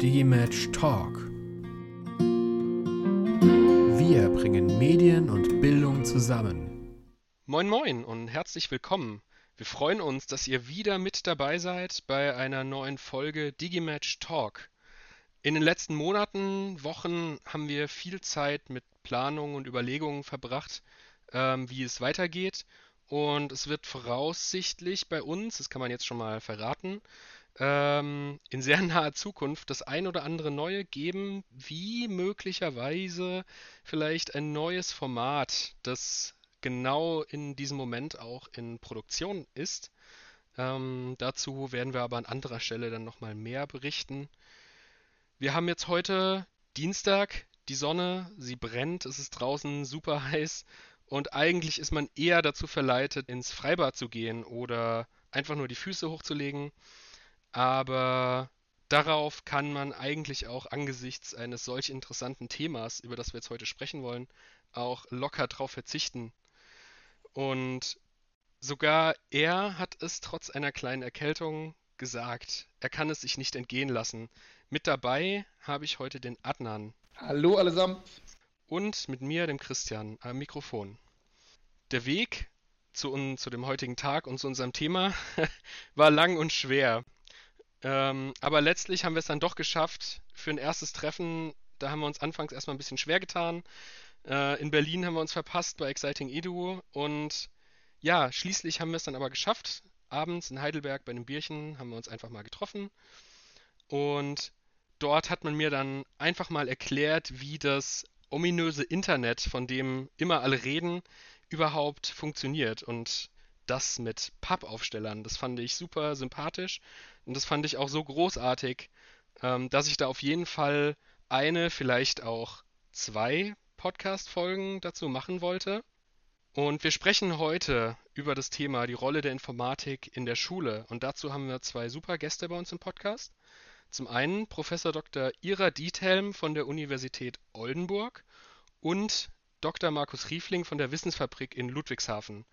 Digimatch Talk. Wir bringen Medien und Bildung zusammen. Moin moin und herzlich willkommen. Wir freuen uns, dass ihr wieder mit dabei seid bei einer neuen Folge Digimatch Talk. In den letzten Monaten, Wochen haben wir viel Zeit mit Planung und Überlegungen verbracht, ähm, wie es weitergeht. Und es wird voraussichtlich bei uns, das kann man jetzt schon mal verraten, ähm, in sehr naher Zukunft das ein oder andere Neue geben, wie möglicherweise vielleicht ein neues Format, das genau in diesem Moment auch in Produktion ist. Ähm, dazu werden wir aber an anderer Stelle dann nochmal mehr berichten. Wir haben jetzt heute Dienstag, die Sonne, sie brennt, es ist draußen super heiß und eigentlich ist man eher dazu verleitet, ins Freibad zu gehen oder einfach nur die Füße hochzulegen. Aber darauf kann man eigentlich auch angesichts eines solch interessanten Themas, über das wir jetzt heute sprechen wollen, auch locker drauf verzichten. Und sogar er hat es trotz einer kleinen Erkältung gesagt, er kann es sich nicht entgehen lassen. Mit dabei habe ich heute den Adnan. Hallo allesamt. Und mit mir, dem Christian, am Mikrofon. Der Weg zu, zu dem heutigen Tag und zu unserem Thema war lang und schwer. Ähm, aber letztlich haben wir es dann doch geschafft für ein erstes Treffen. Da haben wir uns anfangs erstmal ein bisschen schwer getan. Äh, in Berlin haben wir uns verpasst bei Exciting Edu und ja, schließlich haben wir es dann aber geschafft abends in Heidelberg bei einem Bierchen haben wir uns einfach mal getroffen und dort hat man mir dann einfach mal erklärt, wie das ominöse Internet, von dem immer alle reden, überhaupt funktioniert und das mit Pappaufstellern. Das fand ich super sympathisch und das fand ich auch so großartig, ähm, dass ich da auf jeden Fall eine, vielleicht auch zwei Podcast-Folgen dazu machen wollte. Und wir sprechen heute über das Thema die Rolle der Informatik in der Schule. Und dazu haben wir zwei super Gäste bei uns im Podcast. Zum einen Professor Dr. Ira Diethelm von der Universität Oldenburg und Dr. Markus Riefling von der Wissensfabrik in Ludwigshafen.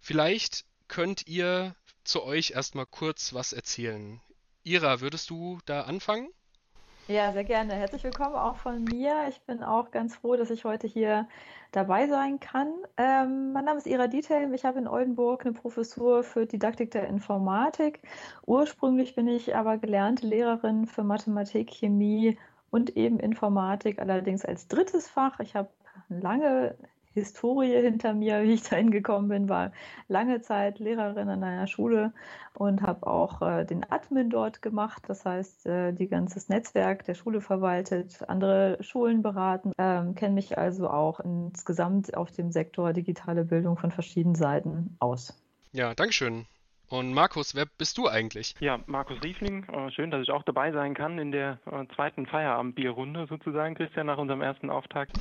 Vielleicht könnt ihr zu euch erstmal kurz was erzählen. Ira, würdest du da anfangen? Ja, sehr gerne. Herzlich willkommen auch von mir. Ich bin auch ganz froh, dass ich heute hier dabei sein kann. Ähm, mein Name ist Ira Diethelm. Ich habe in Oldenburg eine Professur für Didaktik der Informatik. Ursprünglich bin ich aber gelernte Lehrerin für Mathematik, Chemie und eben Informatik, allerdings als drittes Fach. Ich habe lange Historie hinter mir, wie ich da hingekommen bin, war lange Zeit Lehrerin an einer Schule und habe auch äh, den Admin dort gemacht. Das heißt, äh, die ganzes Netzwerk der Schule verwaltet, andere Schulen beraten, ähm, kenne mich also auch insgesamt auf dem Sektor digitale Bildung von verschiedenen Seiten aus. Ja, Dankeschön. Und Markus, wer bist du eigentlich? Ja, Markus Riefling. Äh, schön, dass ich auch dabei sein kann in der äh, zweiten Feierabendbierrunde sozusagen, Christian, nach unserem ersten Auftakt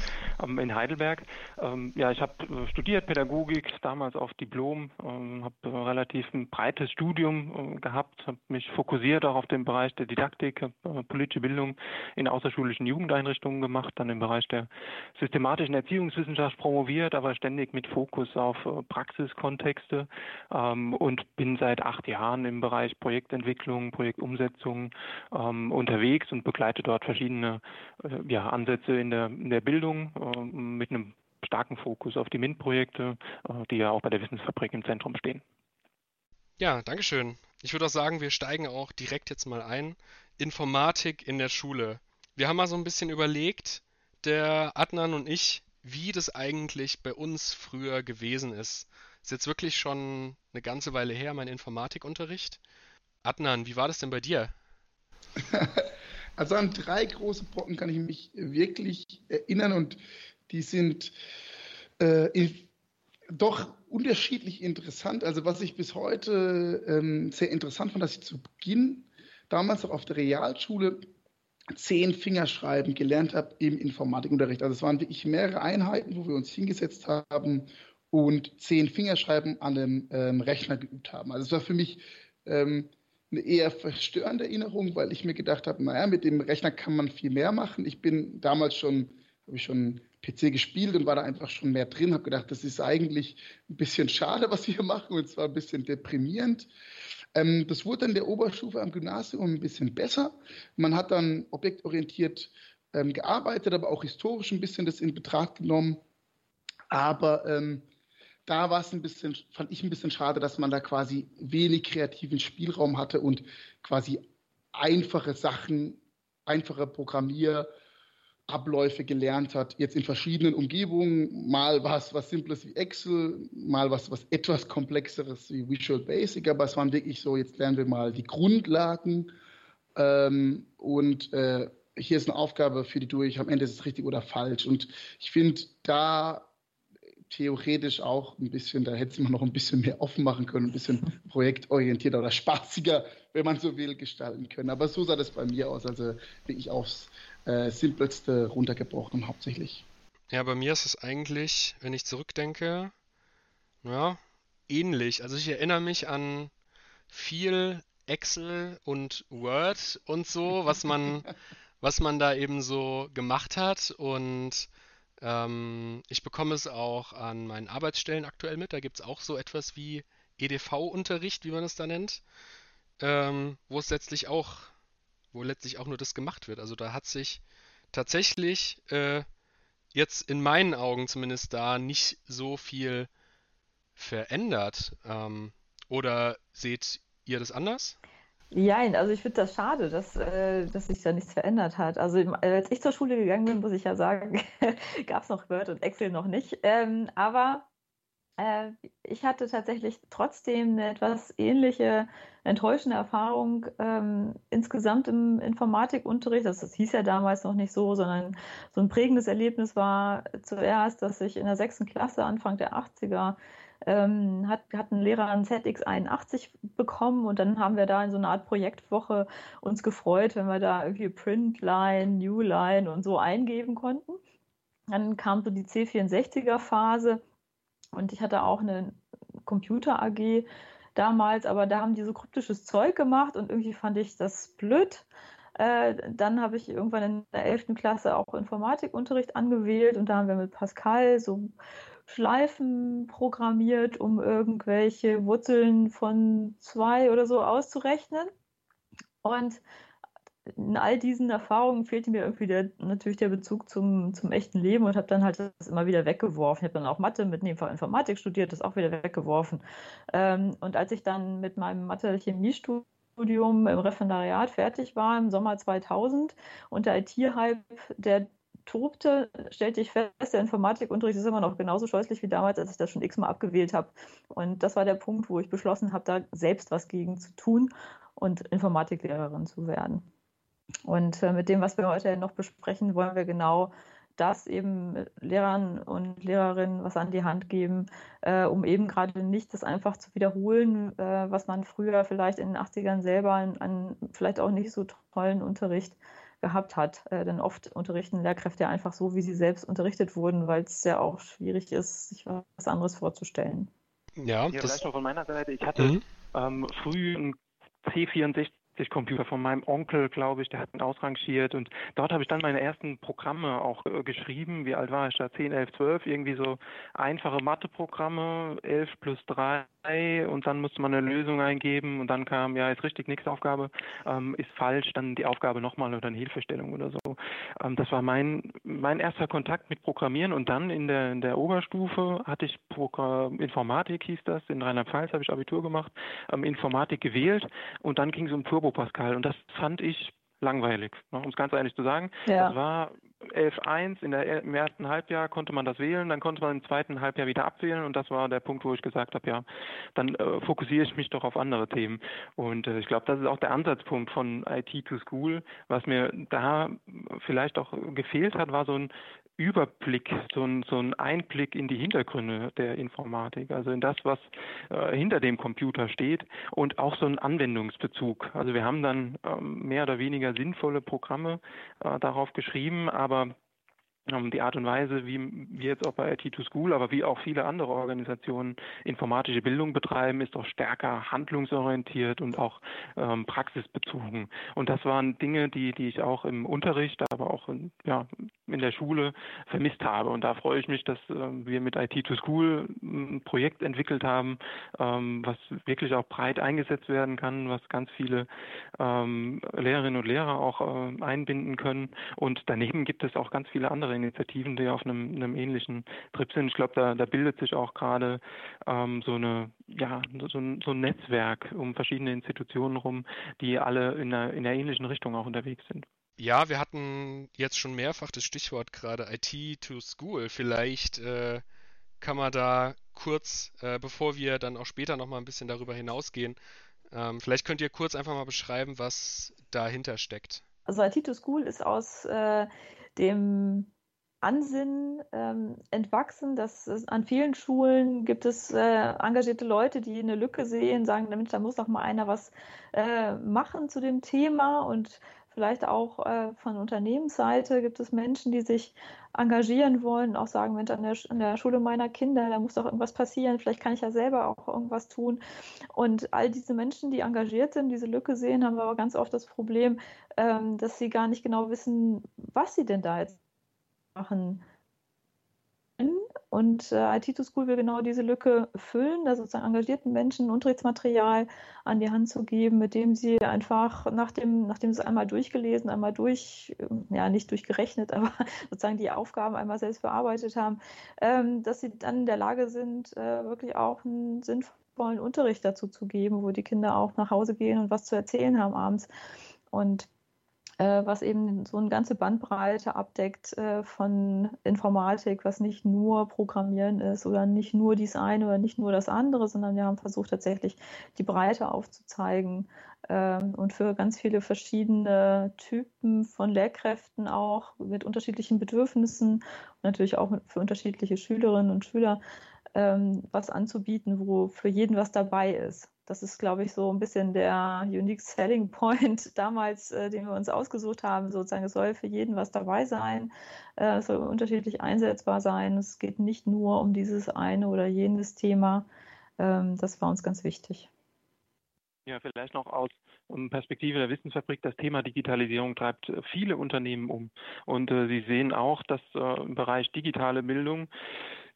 ähm, in Heidelberg. Ähm, ja, ich habe äh, studiert Pädagogik, damals auf Diplom, ähm, habe relativ ein breites Studium gehabt, habe mich fokussiert auch auf den Bereich der Didaktik, politische Bildung in außerschulischen Jugendeinrichtungen gemacht, dann im Bereich der systematischen Erziehungswissenschaft promoviert, aber ständig mit Fokus auf Praxiskontexte und bin seit acht Jahren im Bereich Projektentwicklung, Projektumsetzung ähm, unterwegs und begleite dort verschiedene äh, ja, Ansätze in der, in der Bildung äh, mit einem starken Fokus auf die MINT-Projekte, äh, die ja auch bei der Wissensfabrik im Zentrum stehen. Ja, Dankeschön. Ich würde auch sagen, wir steigen auch direkt jetzt mal ein. Informatik in der Schule. Wir haben mal so ein bisschen überlegt, der Adnan und ich, wie das eigentlich bei uns früher gewesen ist. Ist jetzt wirklich schon eine ganze Weile her, mein Informatikunterricht. Adnan, wie war das denn bei dir? Also an drei große Brocken kann ich mich wirklich erinnern und die sind äh, doch unterschiedlich interessant. Also was ich bis heute ähm, sehr interessant fand, dass ich zu Beginn damals auch auf der Realschule zehn Fingerschreiben gelernt habe im Informatikunterricht. Also es waren wirklich mehrere Einheiten, wo wir uns hingesetzt haben und zehn Fingerschreiben an einem ähm, Rechner geübt haben. Also es war für mich ähm, eine eher verstörende Erinnerung, weil ich mir gedacht habe, naja, mit dem Rechner kann man viel mehr machen. Ich bin damals schon, habe ich schon PC gespielt und war da einfach schon mehr drin. Habe gedacht, das ist eigentlich ein bisschen schade, was wir hier machen und zwar ein bisschen deprimierend. Ähm, das wurde dann der Oberstufe am Gymnasium ein bisschen besser. Man hat dann objektorientiert ähm, gearbeitet, aber auch historisch ein bisschen das in Betracht genommen. Aber ähm, da war es ein bisschen, fand ich ein bisschen schade, dass man da quasi wenig kreativen Spielraum hatte und quasi einfache Sachen, einfache Programmierabläufe gelernt hat, jetzt in verschiedenen Umgebungen, mal was, was Simples wie Excel, mal was, was etwas Komplexeres wie Visual Basic, aber es waren wirklich so, jetzt lernen wir mal die Grundlagen ähm, und äh, hier ist eine Aufgabe für die durch, am Ende ist es richtig oder falsch. Und ich finde, da theoretisch auch ein bisschen, da hätte man noch ein bisschen mehr offen machen können, ein bisschen projektorientierter oder spaßiger, wenn man so will, gestalten können. Aber so sah das bei mir aus, also wirklich aufs äh, Simpelste runtergebrochen hauptsächlich. Ja, bei mir ist es eigentlich, wenn ich zurückdenke, ja, ähnlich. Also ich erinnere mich an viel Excel und Word und so, was man, was man da eben so gemacht hat und ähm, ich bekomme es auch an meinen Arbeitsstellen aktuell mit. Da gibt es auch so etwas wie EDV-Unterricht, wie man es da nennt, ähm, wo es letztlich auch, wo letztlich auch nur das gemacht wird. Also da hat sich tatsächlich äh, jetzt in meinen Augen zumindest da nicht so viel verändert. Ähm, oder seht ihr das anders? Ja, also ich finde das schade, dass, äh, dass sich da nichts verändert hat. Also als ich zur Schule gegangen bin, muss ich ja sagen, gab es noch Word und Excel noch nicht. Ähm, aber äh, ich hatte tatsächlich trotzdem eine etwas ähnliche, enttäuschende Erfahrung ähm, insgesamt im Informatikunterricht. Das, das hieß ja damals noch nicht so, sondern so ein prägendes Erlebnis war zuerst, dass ich in der sechsten Klasse Anfang der 80er ähm, hat, hat ein Lehrer ein ZX81 bekommen und dann haben wir da in so einer Art Projektwoche uns gefreut, wenn wir da irgendwie Printline, Newline und so eingeben konnten. Dann kam so die C64er-Phase und ich hatte auch eine Computer AG damals, aber da haben die so kryptisches Zeug gemacht und irgendwie fand ich das blöd. Äh, dann habe ich irgendwann in der 11. Klasse auch Informatikunterricht angewählt und da haben wir mit Pascal so Schleifen programmiert, um irgendwelche Wurzeln von zwei oder so auszurechnen. Und in all diesen Erfahrungen fehlte mir irgendwie der, natürlich der Bezug zum, zum echten Leben und habe dann halt das immer wieder weggeworfen. Ich habe dann auch Mathe mit nebenfach Informatik studiert, das auch wieder weggeworfen. Ähm, und als ich dann mit meinem Mathe-Chemiestudium im Referendariat fertig war im Sommer 2000 und der IT-Hype, der tobte, stellte ich fest, der Informatikunterricht ist immer noch genauso scheußlich wie damals, als ich das schon x-mal abgewählt habe. Und das war der Punkt, wo ich beschlossen habe, da selbst was gegen zu tun und Informatiklehrerin zu werden. Und äh, mit dem, was wir heute noch besprechen, wollen wir genau das eben Lehrern und Lehrerinnen was an die Hand geben, äh, um eben gerade nicht das einfach zu wiederholen, äh, was man früher vielleicht in den 80ern selber an, an vielleicht auch nicht so tollen Unterricht gehabt hat. Äh, denn oft unterrichten Lehrkräfte ja einfach so, wie sie selbst unterrichtet wurden, weil es ja auch schwierig ist, sich was anderes vorzustellen. Ja, ja das vielleicht noch von meiner Seite. Ich hatte mhm. ähm, früh ein C64 Computer von meinem Onkel, glaube ich, der hat ihn ausrangiert und dort habe ich dann meine ersten Programme auch äh, geschrieben. Wie alt war ich da? 10, 11, 12, irgendwie so einfache Matheprogramme, 11 plus 3 und dann musste man eine Lösung eingeben und dann kam, ja, ist richtig, nächste Aufgabe, ähm, ist falsch, dann die Aufgabe nochmal oder eine Hilfestellung oder so. Ähm, das war mein, mein erster Kontakt mit Programmieren und dann in der, in der Oberstufe hatte ich Program Informatik, hieß das, in Rheinland-Pfalz habe ich Abitur gemacht, ähm, Informatik gewählt und dann ging es um Turbo Pascal und das fand ich langweilig, ne, um es ganz ehrlich zu sagen. Ja. Das war 11.1, in der, im ersten Halbjahr konnte man das wählen, dann konnte man im zweiten Halbjahr wieder abwählen und das war der Punkt, wo ich gesagt habe, ja, dann äh, fokussiere ich mich doch auf andere Themen. Und äh, ich glaube, das ist auch der Ansatzpunkt von IT to School. Was mir da vielleicht auch gefehlt hat, war so ein Überblick, so ein, so ein Einblick in die Hintergründe der Informatik, also in das, was äh, hinter dem Computer steht und auch so ein Anwendungsbezug. Also wir haben dann ähm, mehr oder weniger sinnvolle Programme äh, darauf geschrieben, aber die Art und Weise, wie wir jetzt auch bei IT 2 School, aber wie auch viele andere Organisationen informatische Bildung betreiben, ist doch stärker handlungsorientiert und auch ähm, praxisbezogen. Und das waren Dinge, die, die ich auch im Unterricht, aber auch in, ja, in der Schule vermisst habe. Und da freue ich mich, dass äh, wir mit IT to School ein Projekt entwickelt haben, ähm, was wirklich auch breit eingesetzt werden kann, was ganz viele ähm, Lehrerinnen und Lehrer auch äh, einbinden können. Und daneben gibt es auch ganz viele andere Initiativen, die auf einem, einem ähnlichen Trip sind. Ich glaube, da, da bildet sich auch gerade ähm, so eine ja so ein, so ein Netzwerk um verschiedene Institutionen rum, die alle in einer, in einer ähnlichen Richtung auch unterwegs sind. Ja, wir hatten jetzt schon mehrfach das Stichwort gerade IT to School. Vielleicht äh, kann man da kurz, äh, bevor wir dann auch später nochmal ein bisschen darüber hinausgehen, ähm, vielleicht könnt ihr kurz einfach mal beschreiben, was dahinter steckt. Also IT to School ist aus äh, dem Ansinnen ähm, entwachsen, dass es an vielen Schulen gibt es äh, engagierte Leute, die eine Lücke sehen, sagen, Mensch, da muss doch mal einer was äh, machen zu dem Thema und vielleicht auch äh, von Unternehmensseite gibt es Menschen, die sich engagieren wollen, auch sagen, Mensch, an der, an der Schule meiner Kinder, da muss doch irgendwas passieren, vielleicht kann ich ja selber auch irgendwas tun. Und all diese Menschen, die engagiert sind, diese Lücke sehen, haben aber ganz oft das Problem, ähm, dass sie gar nicht genau wissen, was sie denn da jetzt machen. Und äh, IT to School will genau diese Lücke füllen, da sozusagen engagierten Menschen Unterrichtsmaterial an die Hand zu geben, mit dem sie einfach, nachdem, nachdem sie es einmal durchgelesen, einmal durch, ja, nicht durchgerechnet, aber sozusagen die Aufgaben einmal selbst bearbeitet haben, ähm, dass sie dann in der Lage sind, äh, wirklich auch einen sinnvollen Unterricht dazu zu geben, wo die Kinder auch nach Hause gehen und was zu erzählen haben abends. Und was eben so eine ganze Bandbreite abdeckt äh, von Informatik, was nicht nur Programmieren ist oder nicht nur dies eine oder nicht nur das andere, sondern wir haben versucht tatsächlich die Breite aufzuzeigen ähm, und für ganz viele verschiedene Typen von Lehrkräften auch mit unterschiedlichen Bedürfnissen und natürlich auch für unterschiedliche Schülerinnen und Schüler ähm, was anzubieten, wo für jeden was dabei ist. Das ist, glaube ich, so ein bisschen der Unique Selling Point damals, äh, den wir uns ausgesucht haben. Sozusagen, es soll für jeden was dabei sein, äh, es soll unterschiedlich einsetzbar sein. Es geht nicht nur um dieses eine oder jenes Thema. Ähm, das war uns ganz wichtig. Ja, vielleicht noch aus Perspektive der Wissensfabrik. Das Thema Digitalisierung treibt viele Unternehmen um. Und äh, Sie sehen auch, dass äh, im Bereich digitale Bildung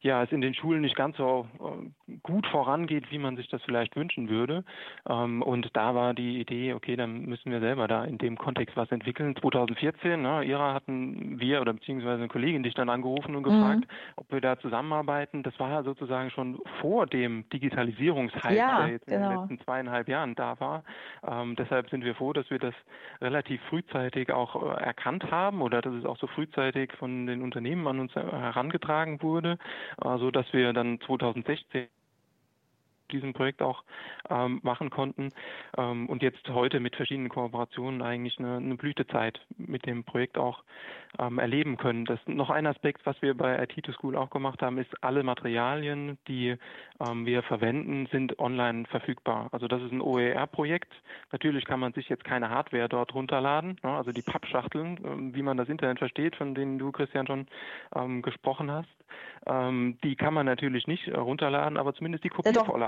ja, es in den Schulen nicht ganz so äh, gut vorangeht, wie man sich das vielleicht wünschen würde. Ähm, und da war die Idee, okay, dann müssen wir selber da in dem Kontext was entwickeln. 2014, ne, Ira hatten wir oder beziehungsweise eine Kollegin dich dann angerufen und gefragt, mhm. ob wir da zusammenarbeiten. Das war ja sozusagen schon vor dem Digitalisierungshype, ja, der jetzt genau. in den genau. letzten zweieinhalb Jahren da war. Ähm, deshalb sind wir froh, dass wir das relativ frühzeitig auch äh, erkannt haben oder dass es auch so frühzeitig von den Unternehmen an uns herangetragen wurde so dass wir dann 2016 diesem Projekt auch ähm, machen konnten ähm, und jetzt heute mit verschiedenen Kooperationen eigentlich eine, eine Blütezeit mit dem Projekt auch ähm, erleben können. Das noch ein Aspekt, was wir bei IT to School auch gemacht haben, ist alle Materialien, die ähm, wir verwenden, sind online verfügbar. Also das ist ein OER-Projekt. Natürlich kann man sich jetzt keine Hardware dort runterladen, ne? also die Pappschachteln, ähm, wie man das Internet versteht, von denen du Christian schon ähm, gesprochen hast. die kann man natürlich nicht äh, runterladen, aber zumindest die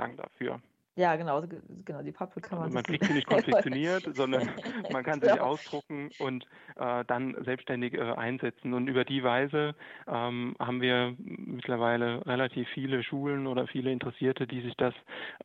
Kopiervorlagen dafür. Ja, genau, genau, die Pappe kann man. Man kriegt sie nicht konfektioniert, sondern man kann sie ja. ausdrucken und äh, dann selbstständig äh, einsetzen. Und über die Weise ähm, haben wir mittlerweile relativ viele Schulen oder viele Interessierte, die sich das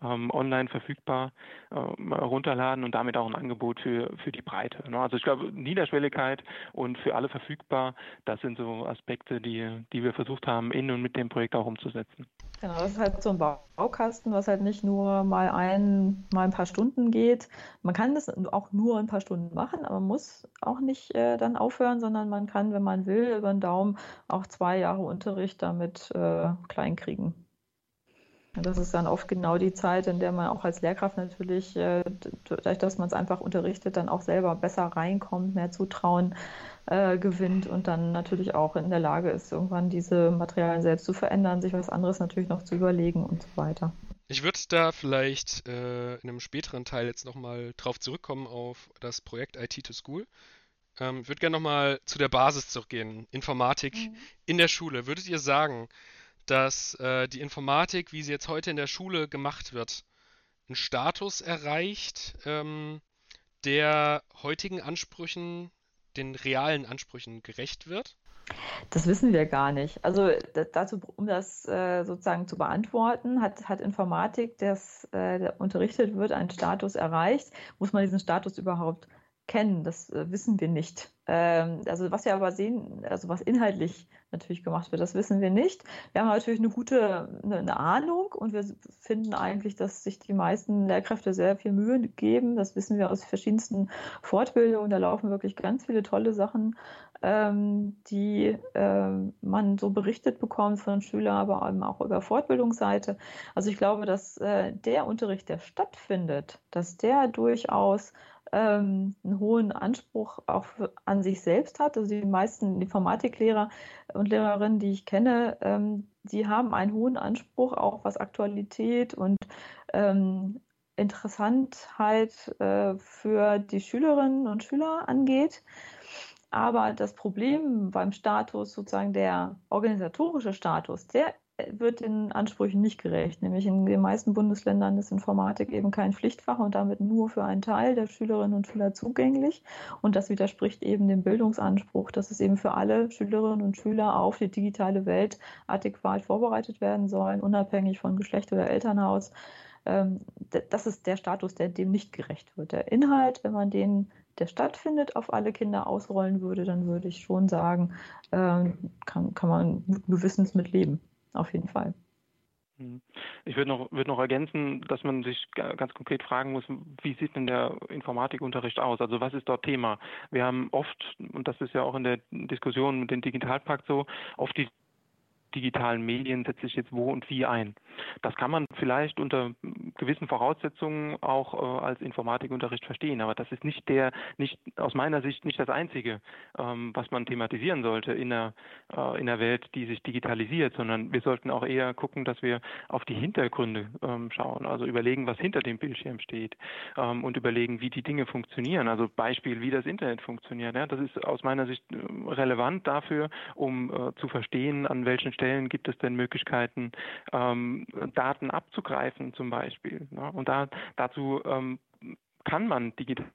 ähm, online verfügbar äh, runterladen und damit auch ein Angebot für, für die Breite. Ne? Also ich glaube, Niederschwelligkeit und für alle verfügbar, das sind so Aspekte, die, die wir versucht haben, in und mit dem Projekt auch umzusetzen. Genau, das ist halt so ein Baukasten, was halt nicht nur mal ein, mal ein paar Stunden geht. Man kann das auch nur ein paar Stunden machen, aber man muss auch nicht äh, dann aufhören, sondern man kann, wenn man will, über den Daumen auch zwei Jahre Unterricht damit äh, klein kriegen. Das ist dann oft genau die Zeit, in der man auch als Lehrkraft natürlich, äh, dadurch, dass man es einfach unterrichtet, dann auch selber besser reinkommt, mehr Zutrauen äh, gewinnt und dann natürlich auch in der Lage ist, irgendwann diese Materialien selbst zu verändern, sich was anderes natürlich noch zu überlegen und so weiter. Ich würde da vielleicht äh, in einem späteren Teil jetzt nochmal drauf zurückkommen auf das Projekt IT to School. Ähm, würde gerne nochmal zu der Basis zurückgehen. Informatik mhm. in der Schule. Würdet ihr sagen, dass äh, die Informatik, wie sie jetzt heute in der Schule gemacht wird, einen Status erreicht, ähm, der heutigen Ansprüchen, den realen Ansprüchen gerecht wird? Das wissen wir gar nicht. Also dazu, um das äh, sozusagen zu beantworten, hat, hat Informatik, das äh, unterrichtet wird, einen Status erreicht. Muss man diesen Status überhaupt kennen? Das äh, wissen wir nicht. Ähm, also was wir aber sehen, also was inhaltlich natürlich gemacht wird, das wissen wir nicht. Wir haben natürlich eine gute eine, eine Ahnung und wir finden eigentlich, dass sich die meisten Lehrkräfte sehr viel Mühe geben. Das wissen wir aus verschiedensten Fortbildungen. Da laufen wirklich ganz viele tolle Sachen ähm, die äh, man so berichtet bekommt von Schülern, aber auch über Fortbildungsseite. Also ich glaube, dass äh, der Unterricht, der stattfindet, dass der durchaus ähm, einen hohen Anspruch auch für, an sich selbst hat. Also die meisten Informatiklehrer und Lehrerinnen, die ich kenne, ähm, die haben einen hohen Anspruch, auch was Aktualität und ähm, Interessantheit äh, für die Schülerinnen und Schüler angeht. Aber das Problem beim Status, sozusagen der organisatorische Status, der wird den Ansprüchen nicht gerecht. Nämlich in den meisten Bundesländern ist Informatik eben kein Pflichtfach und damit nur für einen Teil der Schülerinnen und Schüler zugänglich. Und das widerspricht eben dem Bildungsanspruch, dass es eben für alle Schülerinnen und Schüler auf die digitale Welt adäquat vorbereitet werden sollen, unabhängig von Geschlecht oder Elternhaus. Ähm, das ist der Status, der dem nicht gerecht wird. Der Inhalt, wenn man den der stattfindet, auf alle Kinder ausrollen würde, dann würde ich schon sagen, äh, kann, kann man gewissens mit leben. Auf jeden Fall. Hm. Ich würde noch, würde noch ergänzen, dass man sich ganz konkret fragen muss, wie sieht denn der Informatikunterricht aus? Also was ist dort Thema? Wir haben oft, und das ist ja auch in der Diskussion mit dem Digitalpakt so, oft die digitalen Medien setze ich jetzt wo und wie ein. Das kann man vielleicht unter gewissen Voraussetzungen auch äh, als Informatikunterricht verstehen, aber das ist nicht der, nicht aus meiner Sicht nicht das Einzige, ähm, was man thematisieren sollte in der, äh, in der Welt, die sich digitalisiert, sondern wir sollten auch eher gucken, dass wir auf die Hintergründe ähm, schauen, also überlegen, was hinter dem Bildschirm steht ähm, und überlegen, wie die Dinge funktionieren. Also Beispiel, wie das Internet funktioniert. Ja, das ist aus meiner Sicht äh, relevant dafür, um äh, zu verstehen, an welchen Stellen gibt es denn Möglichkeiten, ähm, Daten abzugreifen zum Beispiel. Ne? Und da, dazu ähm, kann man digital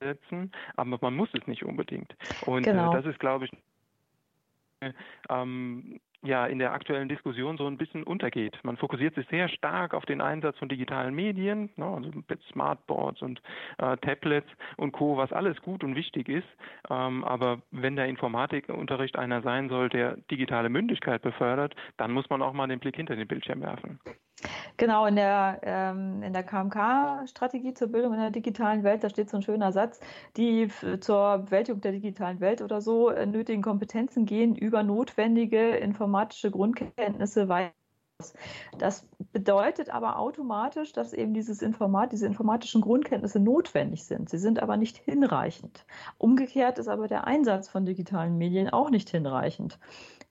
setzen, aber man muss es nicht unbedingt. Und äh, genau. äh, das ist, glaube ich, ähm, ja in der aktuellen Diskussion so ein bisschen untergeht. Man fokussiert sich sehr stark auf den Einsatz von digitalen Medien, ne, also mit Smartboards und äh, Tablets und Co., was alles gut und wichtig ist. Ähm, aber wenn der Informatikunterricht einer sein soll, der digitale Mündigkeit befördert, dann muss man auch mal den Blick hinter den Bildschirm werfen. Genau, in der, ähm, der KMK-Strategie zur Bildung in der digitalen Welt, da steht so ein schöner Satz, die zur Bewältigung der digitalen Welt oder so äh, nötigen Kompetenzen gehen über notwendige informatische Grundkenntnisse weiter. Das bedeutet aber automatisch, dass eben dieses Informat, diese informatischen Grundkenntnisse notwendig sind. Sie sind aber nicht hinreichend. Umgekehrt ist aber der Einsatz von digitalen Medien auch nicht hinreichend.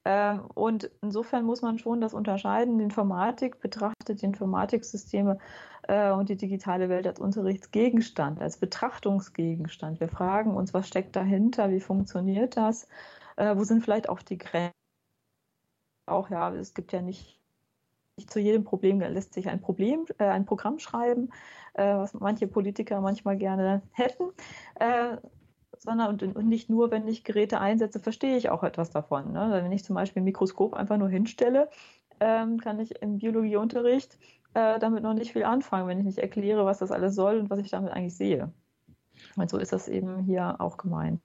Ähm, und insofern muss man schon das unterscheiden. Die Informatik betrachtet die Informatiksysteme äh, und die digitale Welt als Unterrichtsgegenstand, als Betrachtungsgegenstand. Wir fragen uns, was steckt dahinter, wie funktioniert das, äh, wo sind vielleicht auch die Grenzen. Auch ja, es gibt ja nicht, zu jedem Problem lässt sich ein Problem, äh, ein Programm schreiben, was manche Politiker manchmal gerne hätten. Sondern und, und, nicht nur, wenn ich Geräte einsetze, verstehe ich auch etwas davon. Ne? Wenn ich zum Beispiel ein Mikroskop einfach nur hinstelle, ähm, kann ich im Biologieunterricht äh, damit noch nicht viel anfangen, wenn ich nicht erkläre, was das alles soll und was ich damit eigentlich sehe. Und so ist das eben hier auch gemeint.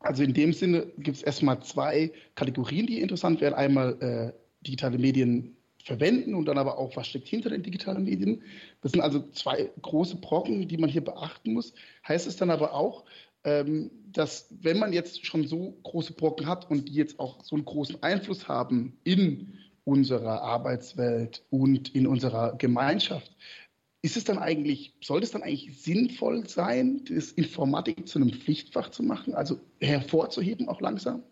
Also in dem Sinne gibt es erstmal zwei Kategorien, die interessant wären. Einmal äh, digitale Medien verwenden und dann aber auch, was steckt hinter den digitalen Medien. Das sind also zwei große Brocken, die man hier beachten muss. Heißt es dann aber auch, ähm, dass wenn man jetzt schon so große Brocken hat und die jetzt auch so einen großen Einfluss haben in unserer Arbeitswelt und in unserer Gemeinschaft, ist es dann eigentlich, sollte es dann eigentlich sinnvoll sein, das Informatik zu einem Pflichtfach zu machen, also hervorzuheben auch langsam?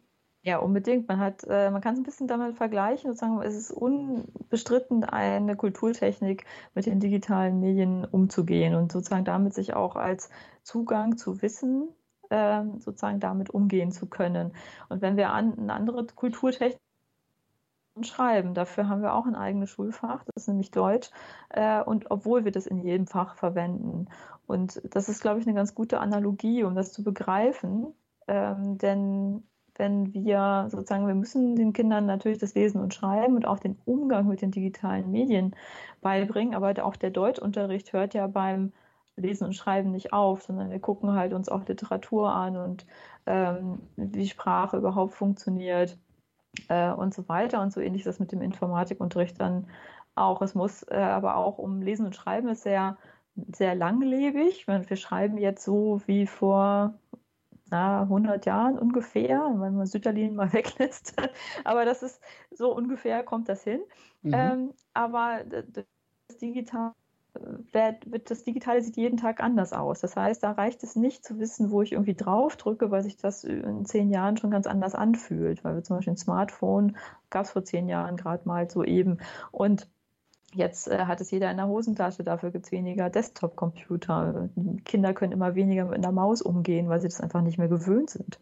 Ja, unbedingt. Man hat, äh, man kann es ein bisschen damit vergleichen sozusagen, es ist unbestritten eine Kulturtechnik, mit den digitalen Medien umzugehen und sozusagen damit sich auch als Zugang zu Wissen äh, sozusagen damit umgehen zu können. Und wenn wir an eine andere Kulturtechnik schreiben. Dafür haben wir auch ein eigenes Schulfach, das ist nämlich Deutsch. Äh, und obwohl wir das in jedem Fach verwenden. Und das ist, glaube ich, eine ganz gute Analogie, um das zu begreifen. Ähm, denn wenn wir sozusagen, wir müssen den Kindern natürlich das Lesen und Schreiben und auch den Umgang mit den digitalen Medien beibringen, aber auch der Deutschunterricht hört ja beim Lesen und Schreiben nicht auf, sondern wir gucken halt uns auch Literatur an und ähm, wie Sprache überhaupt funktioniert äh, und so weiter. Und so ähnlich ist das mit dem Informatikunterricht dann auch. Es muss äh, aber auch um Lesen und Schreiben ist sehr, sehr langlebig. Wir schreiben jetzt so wie vor na, 100 Jahren ungefähr, wenn man Sütterlin mal weglässt. aber das ist so ungefähr kommt das hin. Mhm. Ähm, aber das Digital wird das Digitale sieht jeden Tag anders aus. Das heißt, da reicht es nicht zu wissen, wo ich irgendwie drauf drücke, weil sich das in zehn Jahren schon ganz anders anfühlt. Weil wir zum Beispiel ein Smartphone gab es vor zehn Jahren gerade mal so eben. Und Jetzt äh, hat es jeder in der Hosentasche, dafür gibt es weniger Desktop-Computer. Kinder können immer weniger mit einer Maus umgehen, weil sie das einfach nicht mehr gewöhnt sind.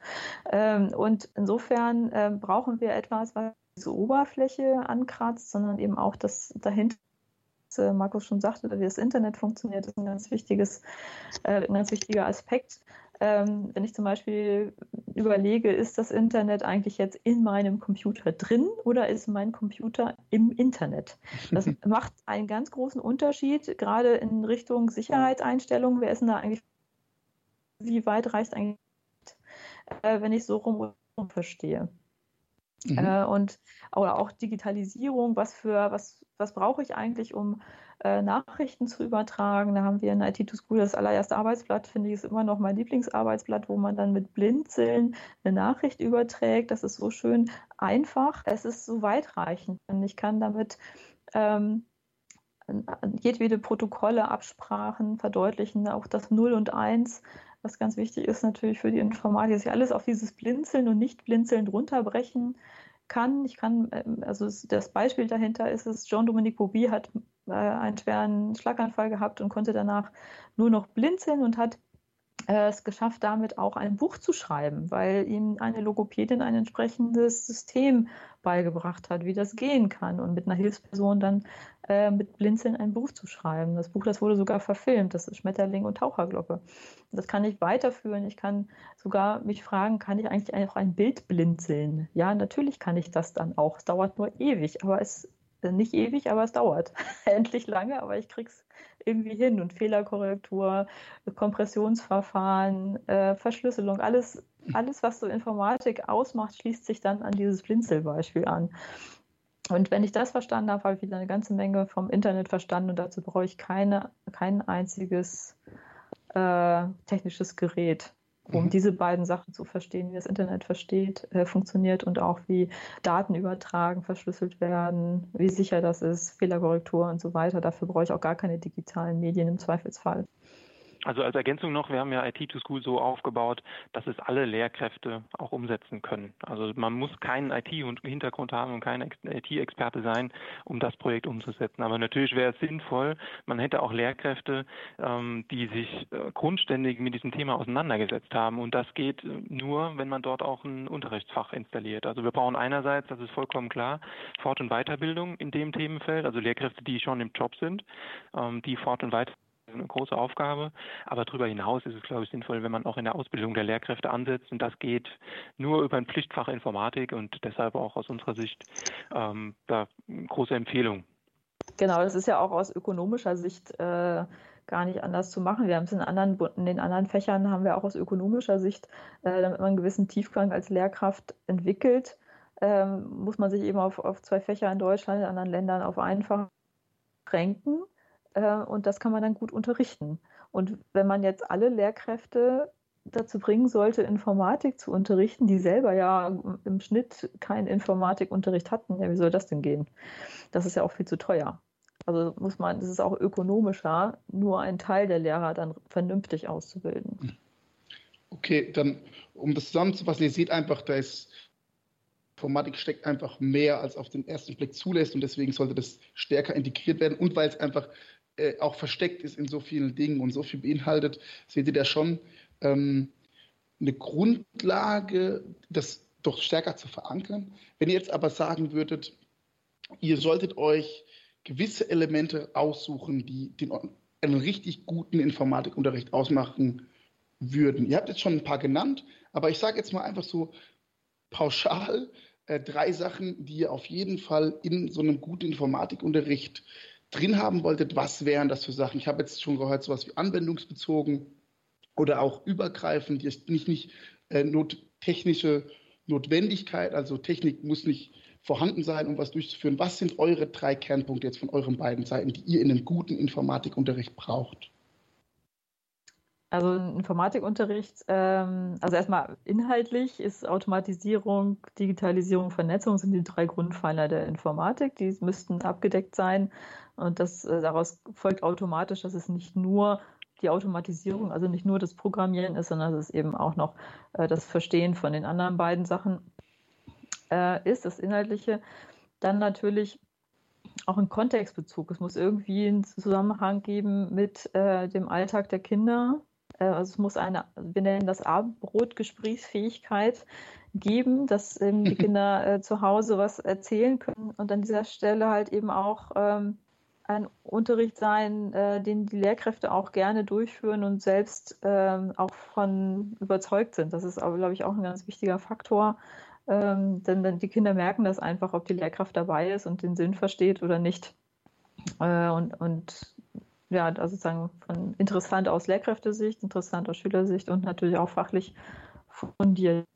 Ähm, und insofern äh, brauchen wir etwas, was diese Oberfläche ankratzt, sondern eben auch das dahinter äh, Markus schon sagte, wie das Internet funktioniert, ist ein ganz wichtiges, äh, ein ganz wichtiger Aspekt. Ähm, wenn ich zum Beispiel überlege, ist das Internet eigentlich jetzt in meinem Computer drin oder ist mein Computer im Internet? Das macht einen ganz großen Unterschied, gerade in Richtung Sicherheitseinstellungen. Wer ist denn da eigentlich? Wie weit reicht eigentlich, äh, wenn ich so rum verstehe? Mhm. Äh, und oder auch Digitalisierung, was für was was brauche ich eigentlich, um äh, Nachrichten zu übertragen? Da haben wir in IT 2 School das allererste Arbeitsblatt, finde ich, ist immer noch mein Lieblingsarbeitsblatt, wo man dann mit Blinzeln eine Nachricht überträgt. Das ist so schön einfach. Es ist so weitreichend und ich kann damit ähm, jedwede Protokolle, Absprachen verdeutlichen, auch das 0 und 1 was ganz wichtig ist natürlich für die Informatik, dass ich alles auf dieses Blinzeln und Nicht-Blinzeln runterbrechen kann. Ich kann, ähm, also das Beispiel dahinter ist es, Jean-Dominique Bobby hat äh, einen schweren Schlaganfall gehabt und konnte danach nur noch blinzeln und hat es geschafft, damit auch ein Buch zu schreiben, weil ihm eine Logopädin ein entsprechendes System beigebracht hat, wie das gehen kann und mit einer Hilfsperson dann äh, mit Blinzeln ein Buch zu schreiben. Das Buch, das wurde sogar verfilmt, das ist Schmetterling und Taucherglocke. Das kann ich weiterführen. Ich kann sogar mich fragen, kann ich eigentlich auch ein Bild blinzeln? Ja, natürlich kann ich das dann auch. Es dauert nur ewig, aber es äh, nicht ewig, aber es dauert. Endlich lange, aber ich krieg's irgendwie hin. Und Fehlerkorrektur, Kompressionsverfahren, äh, Verschlüsselung, alles, alles, was so Informatik ausmacht, schließt sich dann an dieses Blinzelbeispiel an. Und wenn ich das verstanden habe, habe ich wieder eine ganze Menge vom Internet verstanden und dazu brauche ich keine, kein einziges äh, technisches Gerät um mhm. diese beiden Sachen zu verstehen, wie das Internet versteht, äh, funktioniert und auch wie Daten übertragen, verschlüsselt werden, wie sicher das ist, Fehlerkorrektur und so weiter. Dafür brauche ich auch gar keine digitalen Medien im Zweifelsfall. Also als Ergänzung noch, wir haben ja IT to School so aufgebaut, dass es alle Lehrkräfte auch umsetzen können. Also man muss keinen IT-Hintergrund haben und kein IT-Experte sein, um das Projekt umzusetzen. Aber natürlich wäre es sinnvoll, man hätte auch Lehrkräfte, ähm, die sich äh, grundständig mit diesem Thema auseinandergesetzt haben. Und das geht äh, nur, wenn man dort auch ein Unterrichtsfach installiert. Also wir brauchen einerseits, das ist vollkommen klar, Fort- und Weiterbildung in dem Themenfeld, also Lehrkräfte, die schon im Job sind, ähm, die Fort- und Weiterbildung eine große Aufgabe. Aber darüber hinaus ist es, glaube ich, sinnvoll, wenn man auch in der Ausbildung der Lehrkräfte ansetzt. Und das geht nur über ein Pflichtfach Informatik und deshalb auch aus unserer Sicht ähm, da große Empfehlung. Genau, das ist ja auch aus ökonomischer Sicht äh, gar nicht anders zu machen. Wir haben es in, anderen, in den anderen Fächern, haben wir auch aus ökonomischer Sicht, äh, damit man einen gewissen Tiefgang als Lehrkraft entwickelt, ähm, muss man sich eben auf, auf zwei Fächer in Deutschland, in anderen Ländern auf einfach beschränken. Äh, und das kann man dann gut unterrichten. Und wenn man jetzt alle Lehrkräfte dazu bringen sollte, Informatik zu unterrichten, die selber ja im Schnitt keinen Informatikunterricht hatten, ja, wie soll das denn gehen? Das ist ja auch viel zu teuer. Also muss man, das ist auch ökonomischer, nur einen Teil der Lehrer dann vernünftig auszubilden. Okay, dann um das zusammenzufassen, ihr seht einfach, da ist Informatik steckt einfach mehr, als auf den ersten Blick zulässt und deswegen sollte das stärker integriert werden und weil es einfach äh, auch versteckt ist in so vielen Dingen und so viel beinhaltet, seht ihr da schon ähm, eine Grundlage, das doch stärker zu verankern. Wenn ihr jetzt aber sagen würdet, ihr solltet euch gewisse Elemente aussuchen, die den, einen richtig guten Informatikunterricht ausmachen würden. Ihr habt jetzt schon ein paar genannt, aber ich sage jetzt mal einfach so pauschal äh, drei Sachen, die ihr auf jeden Fall in so einem guten Informatikunterricht drin haben wolltet. Was wären das für Sachen? Ich habe jetzt schon gehört, sowas wie anwendungsbezogen oder auch übergreifend, jetzt nicht, nicht äh, not, technische Notwendigkeit, also Technik muss nicht vorhanden sein, um was durchzuführen. Was sind eure drei Kernpunkte jetzt von euren beiden Seiten, die ihr in einem guten Informatikunterricht braucht? Also Informatikunterricht, ähm, also erstmal inhaltlich ist Automatisierung, Digitalisierung, Vernetzung sind die drei Grundpfeiler der Informatik. Die müssten abgedeckt sein und das äh, daraus folgt automatisch, dass es nicht nur die Automatisierung, also nicht nur das Programmieren ist, sondern dass es eben auch noch äh, das Verstehen von den anderen beiden Sachen äh, ist, das Inhaltliche. Dann natürlich auch ein Kontextbezug. Es muss irgendwie einen Zusammenhang geben mit äh, dem Alltag der Kinder. Also es muss eine, wir nennen das Abendbrot-Gesprächsfähigkeit geben, dass ähm, die Kinder zu Hause was erzählen können und an dieser Stelle halt eben auch ähm, ein Unterricht sein, äh, den die Lehrkräfte auch gerne durchführen und selbst ähm, auch von überzeugt sind. Das ist glaube ich, auch ein ganz wichtiger Faktor. Ähm, denn, denn, die Kinder merken das einfach, ob die Lehrkraft dabei ist und den Sinn versteht oder nicht. Äh, und, und ja, also sozusagen von interessant aus Lehrkräftesicht, interessant aus Schülersicht und natürlich auch fachlich fundiert.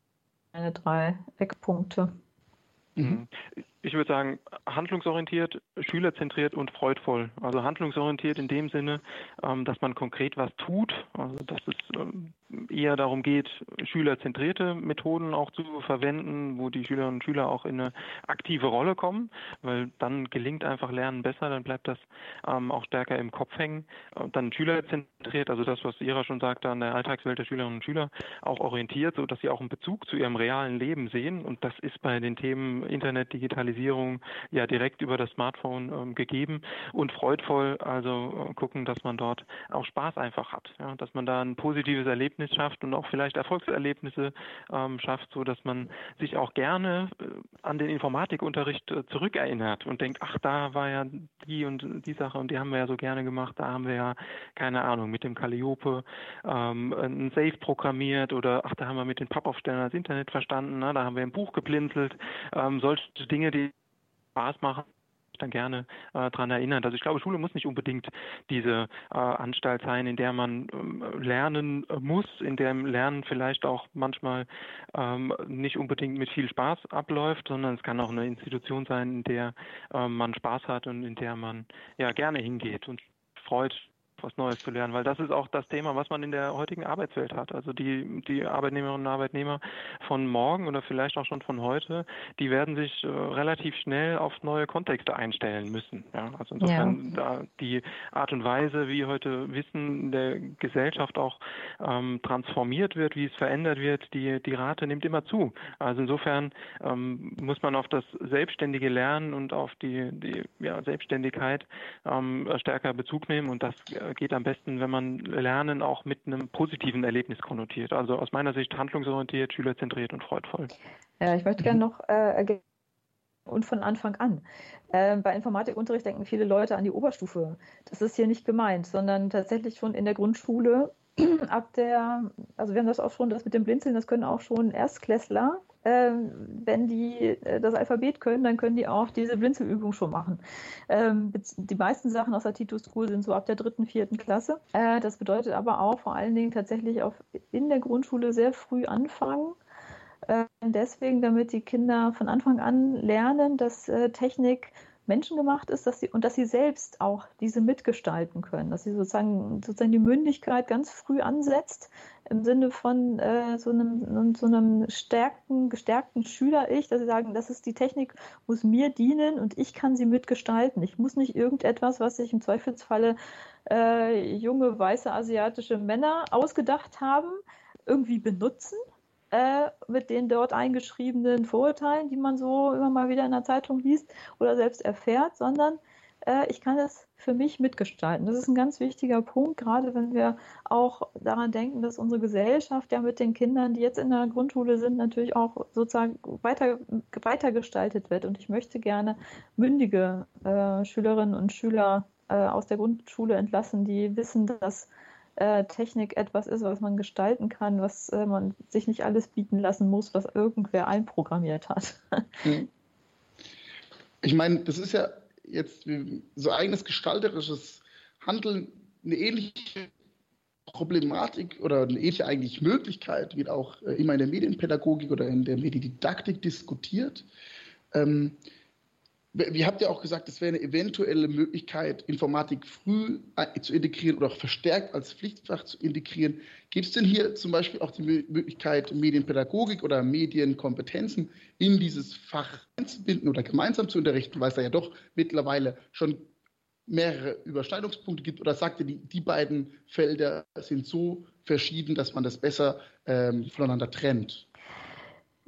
Eine drei Eckpunkte. Mhm ich würde sagen, handlungsorientiert, schülerzentriert und freudvoll. Also handlungsorientiert in dem Sinne, ähm, dass man konkret was tut, also dass es ähm, eher darum geht, schülerzentrierte Methoden auch zu verwenden, wo die Schülerinnen und Schüler auch in eine aktive Rolle kommen, weil dann gelingt einfach Lernen besser, dann bleibt das ähm, auch stärker im Kopf hängen. Und dann schülerzentriert, also das, was Ira schon sagte, an der Alltagswelt der Schülerinnen und Schüler auch orientiert, so dass sie auch einen Bezug zu ihrem realen Leben sehen. Und das ist bei den Themen Internet, Digitalisierung, Digitalisierung ja direkt über das Smartphone ähm, gegeben und freudvoll also äh, gucken, dass man dort auch Spaß einfach hat, ja, dass man da ein positives Erlebnis schafft und auch vielleicht Erfolgserlebnisse ähm, schafft, so dass man sich auch gerne äh, an den Informatikunterricht äh, zurückerinnert und denkt, ach, da war ja die und die Sache und die haben wir ja so gerne gemacht, da haben wir ja keine Ahnung mit dem Calliope ähm, ein Safe programmiert oder ach, da haben wir mit den Pappaufstellern das Internet verstanden, na, da haben wir ein Buch geblinzelt, ähm, solche Dinge, die Spaß machen dann gerne äh, daran erinnern. Also ich glaube, Schule muss nicht unbedingt diese äh, Anstalt sein, in der man ähm, lernen muss, in der Lernen vielleicht auch manchmal ähm, nicht unbedingt mit viel Spaß abläuft, sondern es kann auch eine Institution sein, in der äh, man Spaß hat und in der man ja gerne hingeht und freut was Neues zu lernen, weil das ist auch das Thema, was man in der heutigen Arbeitswelt hat. Also die, die Arbeitnehmerinnen und Arbeitnehmer von morgen oder vielleicht auch schon von heute, die werden sich äh, relativ schnell auf neue Kontexte einstellen müssen. Ja? Also insofern ja. da die Art und Weise, wie heute Wissen der Gesellschaft auch ähm, transformiert wird, wie es verändert wird, die, die Rate nimmt immer zu. Also insofern ähm, muss man auf das selbstständige Lernen und auf die, die ja, Selbstständigkeit ähm, stärker Bezug nehmen und das äh, geht am besten, wenn man Lernen auch mit einem positiven Erlebnis konnotiert. Also aus meiner Sicht handlungsorientiert, schülerzentriert und freudvoll. Ja, ich möchte gerne noch äh, und von Anfang an. Äh, bei Informatikunterricht denken viele Leute an die Oberstufe. Das ist hier nicht gemeint, sondern tatsächlich schon in der Grundschule ab der, also wir haben das auch schon, das mit dem Blinzeln, das können auch schon Erstklässler ähm, wenn die äh, das Alphabet können, dann können die auch diese Blinzelübung schon machen. Ähm, die meisten Sachen aus der Tito School sind so ab der dritten, vierten Klasse. Äh, das bedeutet aber auch vor allen Dingen tatsächlich auch in der Grundschule sehr früh anfangen. Äh, deswegen, damit die Kinder von Anfang an lernen, dass äh, Technik menschengemacht ist dass sie, und dass sie selbst auch diese mitgestalten können, dass sie sozusagen, sozusagen die Mündigkeit ganz früh ansetzt im Sinne von äh, so einem, so einem stärkten, gestärkten Schüler-Ich, dass sie sagen, das ist die Technik, muss mir dienen und ich kann sie mitgestalten. Ich muss nicht irgendetwas, was sich im Zweifelsfalle äh, junge, weiße, asiatische Männer ausgedacht haben, irgendwie benutzen, äh, mit den dort eingeschriebenen Vorurteilen, die man so immer mal wieder in der Zeitung liest oder selbst erfährt, sondern äh, ich kann es für mich mitgestalten. Das ist ein ganz wichtiger Punkt, gerade wenn wir auch daran denken, dass unsere Gesellschaft ja mit den Kindern, die jetzt in der Grundschule sind, natürlich auch sozusagen weiter, weiter gestaltet wird. Und ich möchte gerne mündige äh, Schülerinnen und Schüler äh, aus der Grundschule entlassen, die wissen, dass äh, Technik etwas ist, was man gestalten kann, was äh, man sich nicht alles bieten lassen muss, was irgendwer einprogrammiert hat. Hm. Ich meine, das ist ja jetzt so eigenes gestalterisches Handeln eine ähnliche Problematik oder eine ähnliche eigentlich Möglichkeit wird auch äh, immer in der Medienpädagogik oder in der Mediendidaktik diskutiert. Ähm, wie habt ihr auch gesagt, es wäre eine eventuelle Möglichkeit, Informatik früh äh, zu integrieren oder auch verstärkt als Pflichtfach zu integrieren. Gibt es denn hier zum Beispiel auch die Möglichkeit, Medienpädagogik oder Medienkompetenzen in dieses Fach einzubinden oder gemeinsam zu unterrichten, weil es da ja doch mittlerweile schon mehrere Überschneidungspunkte gibt? Oder sagt ihr, die, die beiden Felder sind so verschieden, dass man das besser ähm, voneinander trennt?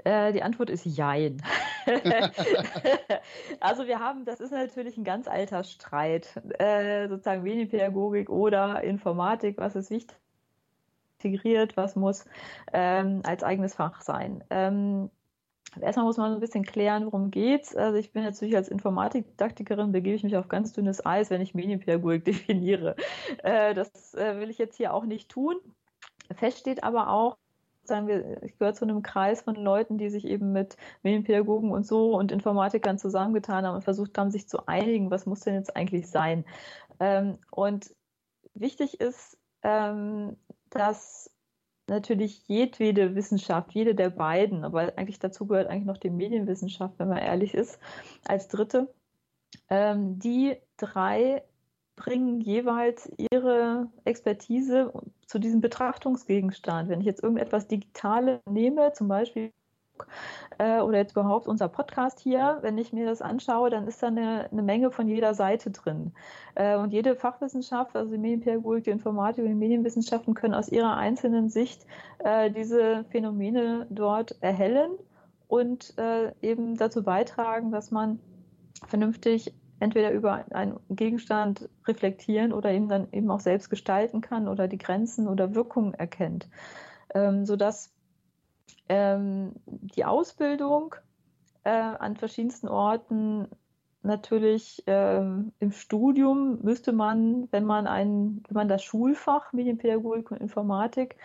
Äh, die Antwort ist Jein. also wir haben, das ist natürlich ein ganz alter Streit, äh, sozusagen Medienpädagogik oder Informatik, was ist wichtig, integriert, was muss ähm, als eigenes Fach sein. Ähm, Erstmal muss man ein bisschen klären, worum geht's. Also ich bin natürlich als Informatikdidaktikerin begebe ich mich auf ganz dünnes Eis, wenn ich Medienpädagogik definiere. Äh, das äh, will ich jetzt hier auch nicht tun. Fest steht aber auch, sagen wir, ich gehöre zu einem Kreis von Leuten, die sich eben mit Medienpädagogen und so und Informatikern zusammengetan haben und versucht haben, sich zu einigen, was muss denn jetzt eigentlich sein. Ähm, und wichtig ist, ähm, dass natürlich jedwede Wissenschaft, jede der beiden, aber eigentlich dazu gehört eigentlich noch die Medienwissenschaft, wenn man ehrlich ist, als dritte, ähm, die drei bringen jeweils ihre Expertise zu diesem Betrachtungsgegenstand. Wenn ich jetzt irgendetwas Digitales nehme, zum Beispiel äh, oder jetzt überhaupt unser Podcast hier, wenn ich mir das anschaue, dann ist da eine, eine Menge von jeder Seite drin. Äh, und jede Fachwissenschaft, also die Medienpädagogik, die Informatik und die Medienwissenschaften können aus ihrer einzelnen Sicht äh, diese Phänomene dort erhellen und äh, eben dazu beitragen, dass man vernünftig entweder über einen Gegenstand reflektieren oder eben dann eben auch selbst gestalten kann oder die Grenzen oder Wirkungen erkennt. Ähm, sodass ähm, die Ausbildung äh, an verschiedensten Orten natürlich ähm, im Studium müsste man, wenn man ein, wenn man das Schulfach Medienpädagogik und Informatik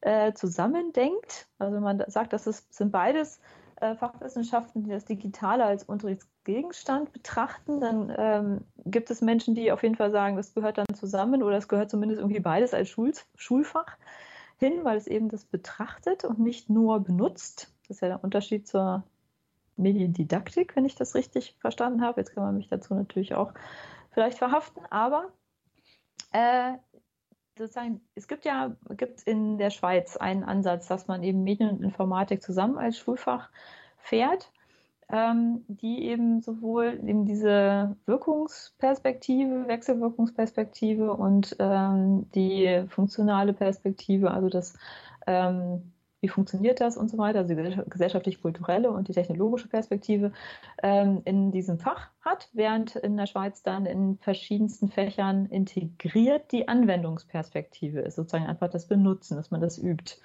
äh, zusammendenkt, also man sagt, das ist, sind beides Fachwissenschaften, die das Digitale als Unterrichtsgegenstand betrachten, dann ähm, gibt es Menschen, die auf jeden Fall sagen, das gehört dann zusammen oder es gehört zumindest irgendwie beides als Schul Schulfach hin, weil es eben das betrachtet und nicht nur benutzt. Das ist ja der Unterschied zur Mediendidaktik, wenn ich das richtig verstanden habe. Jetzt kann man mich dazu natürlich auch vielleicht verhaften, aber äh, sozusagen, es gibt ja gibt in der Schweiz einen Ansatz, dass man eben Medien und Informatik zusammen als Schulfach fährt, ähm, die eben sowohl eben diese Wirkungsperspektive, Wechselwirkungsperspektive und ähm, die funktionale Perspektive, also das ähm, wie funktioniert das und so weiter, also die gesellschaftlich-kulturelle und die technologische Perspektive ähm, in diesem Fach hat, während in der Schweiz dann in verschiedensten Fächern integriert die Anwendungsperspektive ist, sozusagen einfach das Benutzen, dass man das übt.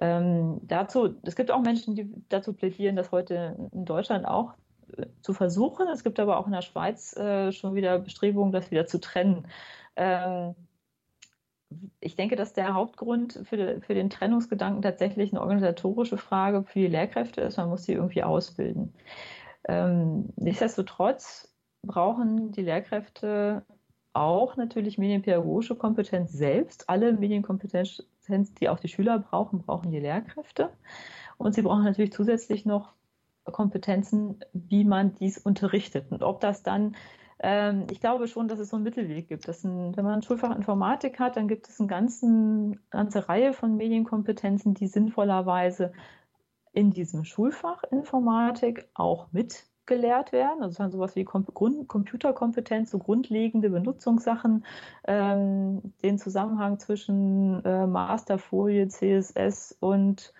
Ähm, dazu, es gibt auch Menschen, die dazu plädieren, das heute in Deutschland auch äh, zu versuchen. Es gibt aber auch in der Schweiz äh, schon wieder Bestrebungen, das wieder zu trennen. Ähm, ich denke, dass der Hauptgrund für, für, den Trennungsgedanken tatsächlich eine organisatorische Frage für die Lehrkräfte ist. Man muss sie irgendwie ausbilden. Ähm, nichtsdestotrotz brauchen die Lehrkräfte auch natürlich medienpädagogische Kompetenz selbst. Alle Medienkompetenz, die auch die Schüler brauchen, brauchen die Lehrkräfte. Und sie brauchen natürlich zusätzlich noch Kompetenzen, wie man dies unterrichtet. Und ob das dann ähm, ich glaube schon, dass es so einen Mittelweg gibt. Ein, wenn man ein Schulfach Informatik hat, dann gibt es eine ganzen, ganze Reihe von Medienkompetenzen, die sinnvollerweise in diesem Schulfach Informatik auch mitgelehrt werden. Also sowas wie Kom Grund Computerkompetenz, so grundlegende Benutzungssachen, ähm, den Zusammenhang zwischen äh, Masterfolie, CSS und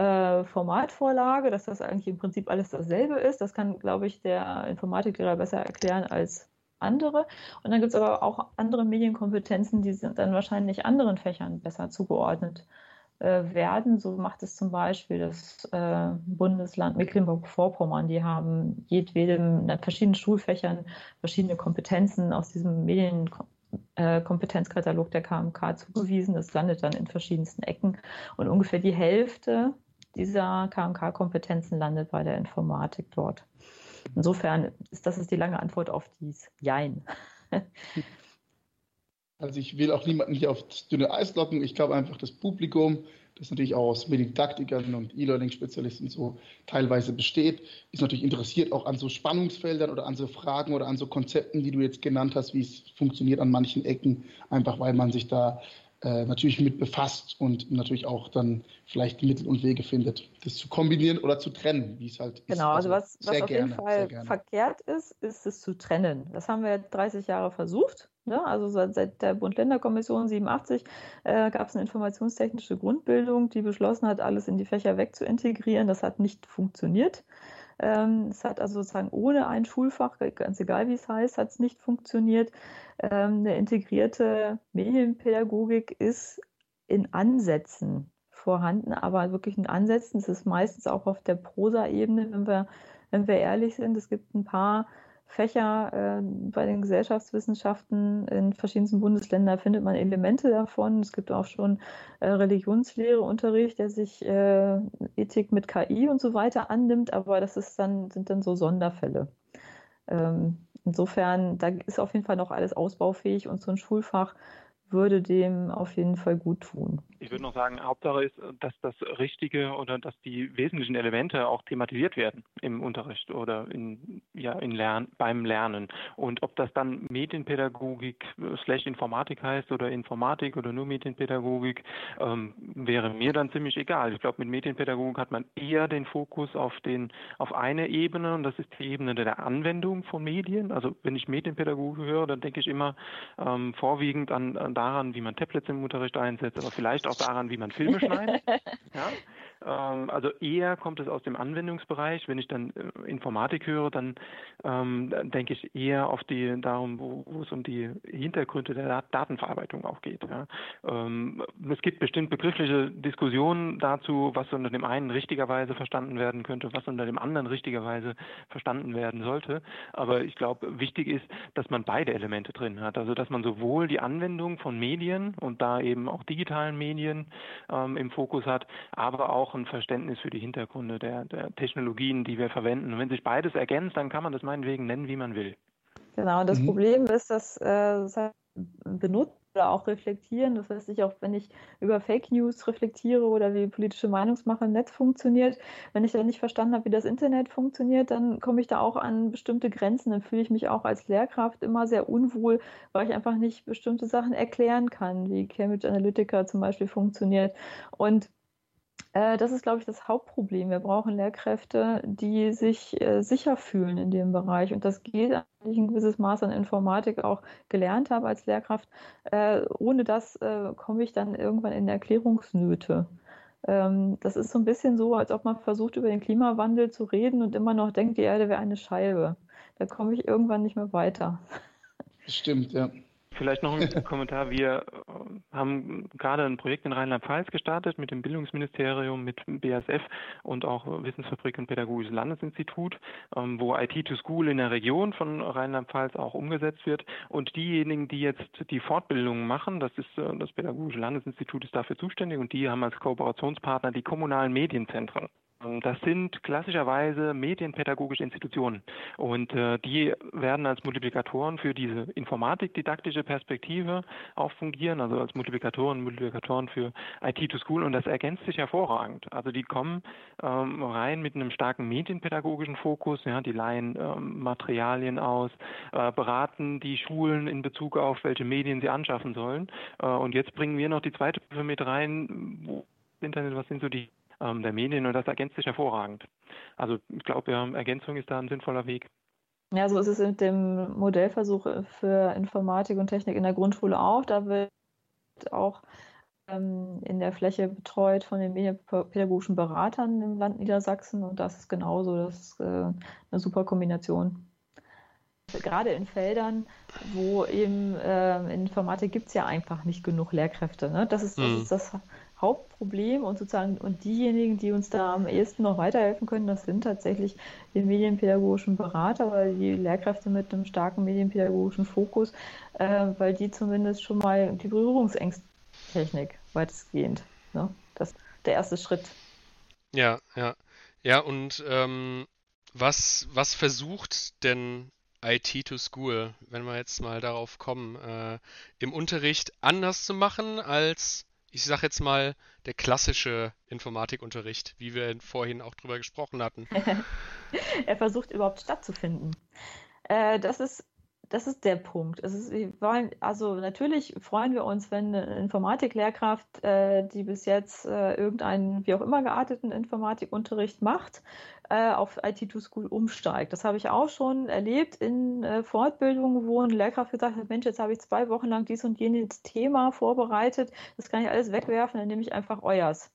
äh, Formatvorlage, dass das eigentlich im Prinzip alles dasselbe ist. Das kann, glaube ich, der Informatiklehrer besser erklären als andere. Und dann gibt es aber auch andere Medienkompetenzen, die sind dann wahrscheinlich anderen Fächern besser zugeordnet äh, werden. So macht es zum Beispiel das äh, Bundesland Mecklenburg-Vorpommern. Die haben jedwedem in verschiedenen Schulfächern verschiedene Kompetenzen aus diesem Medien äh, der KMK zugewiesen. Das landet dann in verschiedensten Ecken und ungefähr die Hälfte dieser KMK-Kompetenzen landet bei der Informatik dort. Insofern ist das ist die lange Antwort auf dies Jein. Also ich will auch niemanden hier auf dünne Eis locken. Ich glaube einfach, das Publikum, das natürlich auch aus Medidaktikern und E-Learning-Spezialisten so teilweise besteht, ist natürlich interessiert auch an so Spannungsfeldern oder an so Fragen oder an so Konzepten, die du jetzt genannt hast, wie es funktioniert an manchen Ecken, einfach weil man sich da äh, natürlich mit befasst und natürlich auch dann vielleicht Mittel und Wege findet, das zu kombinieren oder zu trennen, wie es halt genau, ist. Genau, also, also was, was auf gerne, jeden Fall verkehrt ist, ist es zu trennen. Das haben wir 30 Jahre versucht Ne? Also seit, seit der Bund-Länder-Kommission 87 äh, gab es eine informationstechnische Grundbildung, die beschlossen hat, alles in die Fächer wegzuintegrieren. Das hat nicht funktioniert. Ähm, es hat also sozusagen ohne ein Schulfach, ganz egal wie es heißt, hat es nicht funktioniert. Ähm, eine integrierte Medienpädagogik ist in Ansätzen vorhanden, aber wirklich in Ansätzen. Es ist meistens auch auf der Prosa-Ebene, wenn wir, wenn wir ehrlich sind. Es gibt ein paar Fächer äh, bei den Gesellschaftswissenschaften in verschiedensten Bundesländern findet man Elemente davon. Es gibt auch schon äh, Religionslehreunterricht, der sich äh, Ethik mit KI und so weiter annimmt, aber das ist dann, sind dann so Sonderfälle. Ähm, insofern, da ist auf jeden Fall noch alles ausbaufähig und so ein Schulfach würde dem auf jeden Fall gut tun. Ich würde noch sagen, Hauptsache ist, dass das Richtige oder dass die wesentlichen Elemente auch thematisiert werden im Unterricht oder in, ja, in Lern beim Lernen. Und ob das dann Medienpädagogik slash Informatik heißt oder Informatik oder nur Medienpädagogik, ähm, wäre mir dann ziemlich egal. Ich glaube, mit Medienpädagogik hat man eher den Fokus auf, den, auf eine Ebene und das ist die Ebene der Anwendung von Medien. Also wenn ich Medienpädagogik höre, dann denke ich immer ähm, vorwiegend an, an daran, wie man Tablets im Unterricht einsetzt, aber vielleicht auch daran, wie man Filme schneidet. ja? Ähm, also eher kommt es aus dem Anwendungsbereich. Wenn ich dann äh, Informatik höre, dann ähm, denke ich eher auf die darum, wo, wo, es um die Hintergründe der Datenverarbeitung auch geht. Ja. Ähm, es gibt bestimmt begriffliche Diskussionen dazu, was unter dem einen richtigerweise verstanden werden könnte, was unter dem anderen richtigerweise verstanden werden sollte. Aber ich glaube, wichtig ist, dass man beide Elemente drin hat. Also dass man sowohl die Anwendung von Medien und da eben auch digitalen Medien ähm, im Fokus hat, aber auch auch ein Verständnis für die Hintergründe der, der Technologien, die wir verwenden. Und wenn sich beides ergänzt, dann kann man das meinetwegen nennen, wie man will. Genau, das mhm. Problem ist, dass äh, benutzt oder auch reflektieren. Das heißt, ich auch, wenn ich über Fake News reflektiere oder wie politische Meinungsmache im Netz funktioniert, wenn ich dann nicht verstanden habe, wie das Internet funktioniert, dann komme ich da auch an bestimmte Grenzen. Dann fühle ich mich auch als Lehrkraft immer sehr unwohl, weil ich einfach nicht bestimmte Sachen erklären kann, wie Cambridge Analytica zum Beispiel funktioniert. Und äh, das ist, glaube ich, das Hauptproblem. Wir brauchen Lehrkräfte, die sich äh, sicher fühlen in dem Bereich. Und das geht, ich ein gewisses Maß an Informatik auch gelernt habe als Lehrkraft. Äh, ohne das äh, komme ich dann irgendwann in Erklärungsnöte. Ähm, das ist so ein bisschen so, als ob man versucht, über den Klimawandel zu reden und immer noch denkt, die Erde wäre eine Scheibe. Da komme ich irgendwann nicht mehr weiter. Stimmt, ja. Vielleicht noch ein Kommentar. Wir äh, haben gerade ein Projekt in Rheinland-Pfalz gestartet mit dem Bildungsministerium, mit BASF und auch Wissensfabrik und Pädagogisches Landesinstitut, ähm, wo IT to School in der Region von Rheinland-Pfalz auch umgesetzt wird. Und diejenigen, die jetzt die Fortbildungen machen, das ist äh, das Pädagogische Landesinstitut ist dafür zuständig und die haben als Kooperationspartner die kommunalen Medienzentren. Das sind klassischerweise medienpädagogische Institutionen. Und äh, die werden als Multiplikatoren für diese informatikdidaktische Perspektive auch fungieren, also als Multiplikatoren, Multiplikatoren für IT to School. Und das ergänzt sich hervorragend. Also die kommen ähm, rein mit einem starken medienpädagogischen Fokus, ja, die leihen ähm, Materialien aus, äh, beraten die Schulen in Bezug auf welche Medien sie anschaffen sollen. Äh, und jetzt bringen wir noch die zweite Prüfung mit rein, wo Internet, was sind so die ähm, der Medien und das ergänzt sich hervorragend. Also ich glaube, ja, Ergänzung ist da ein sinnvoller Weg. Ja, so ist es mit dem Modellversuch für Informatik und Technik in der Grundschule auch. Da wird auch ähm, in der Fläche betreut von den medienpädagogischen Beratern im Land Niedersachsen und das ist genauso. Das ist äh, eine super Kombination. Gerade in Feldern, wo eben äh, in Informatik gibt es ja einfach nicht genug Lehrkräfte. Ne? Das, ist, das mhm. ist das Hauptproblem und sozusagen und diejenigen, die uns da am ehesten noch weiterhelfen können, das sind tatsächlich die medienpädagogischen Berater oder die Lehrkräfte mit einem starken medienpädagogischen Fokus, äh, weil die zumindest schon mal die Berührungsängsttechnik weitestgehend, ne? das der erste Schritt. Ja, ja. Ja, und ähm, was, was versucht denn IT to School, wenn wir jetzt mal darauf kommen, äh, im Unterricht anders zu machen als ich sag jetzt mal, der klassische Informatikunterricht, wie wir vorhin auch drüber gesprochen hatten. er versucht überhaupt stattzufinden. Äh, das ist das ist der Punkt. Ist, wir wollen, also natürlich freuen wir uns, wenn eine Informatiklehrkraft, äh, die bis jetzt äh, irgendeinen wie auch immer gearteten Informatikunterricht macht, äh, auf IT2School umsteigt. Das habe ich auch schon erlebt in äh, Fortbildungen, wo eine Lehrkraft gesagt hat, Mensch, jetzt habe ich zwei Wochen lang dies und jenes Thema vorbereitet, das kann ich alles wegwerfen, dann nehme ich einfach euers.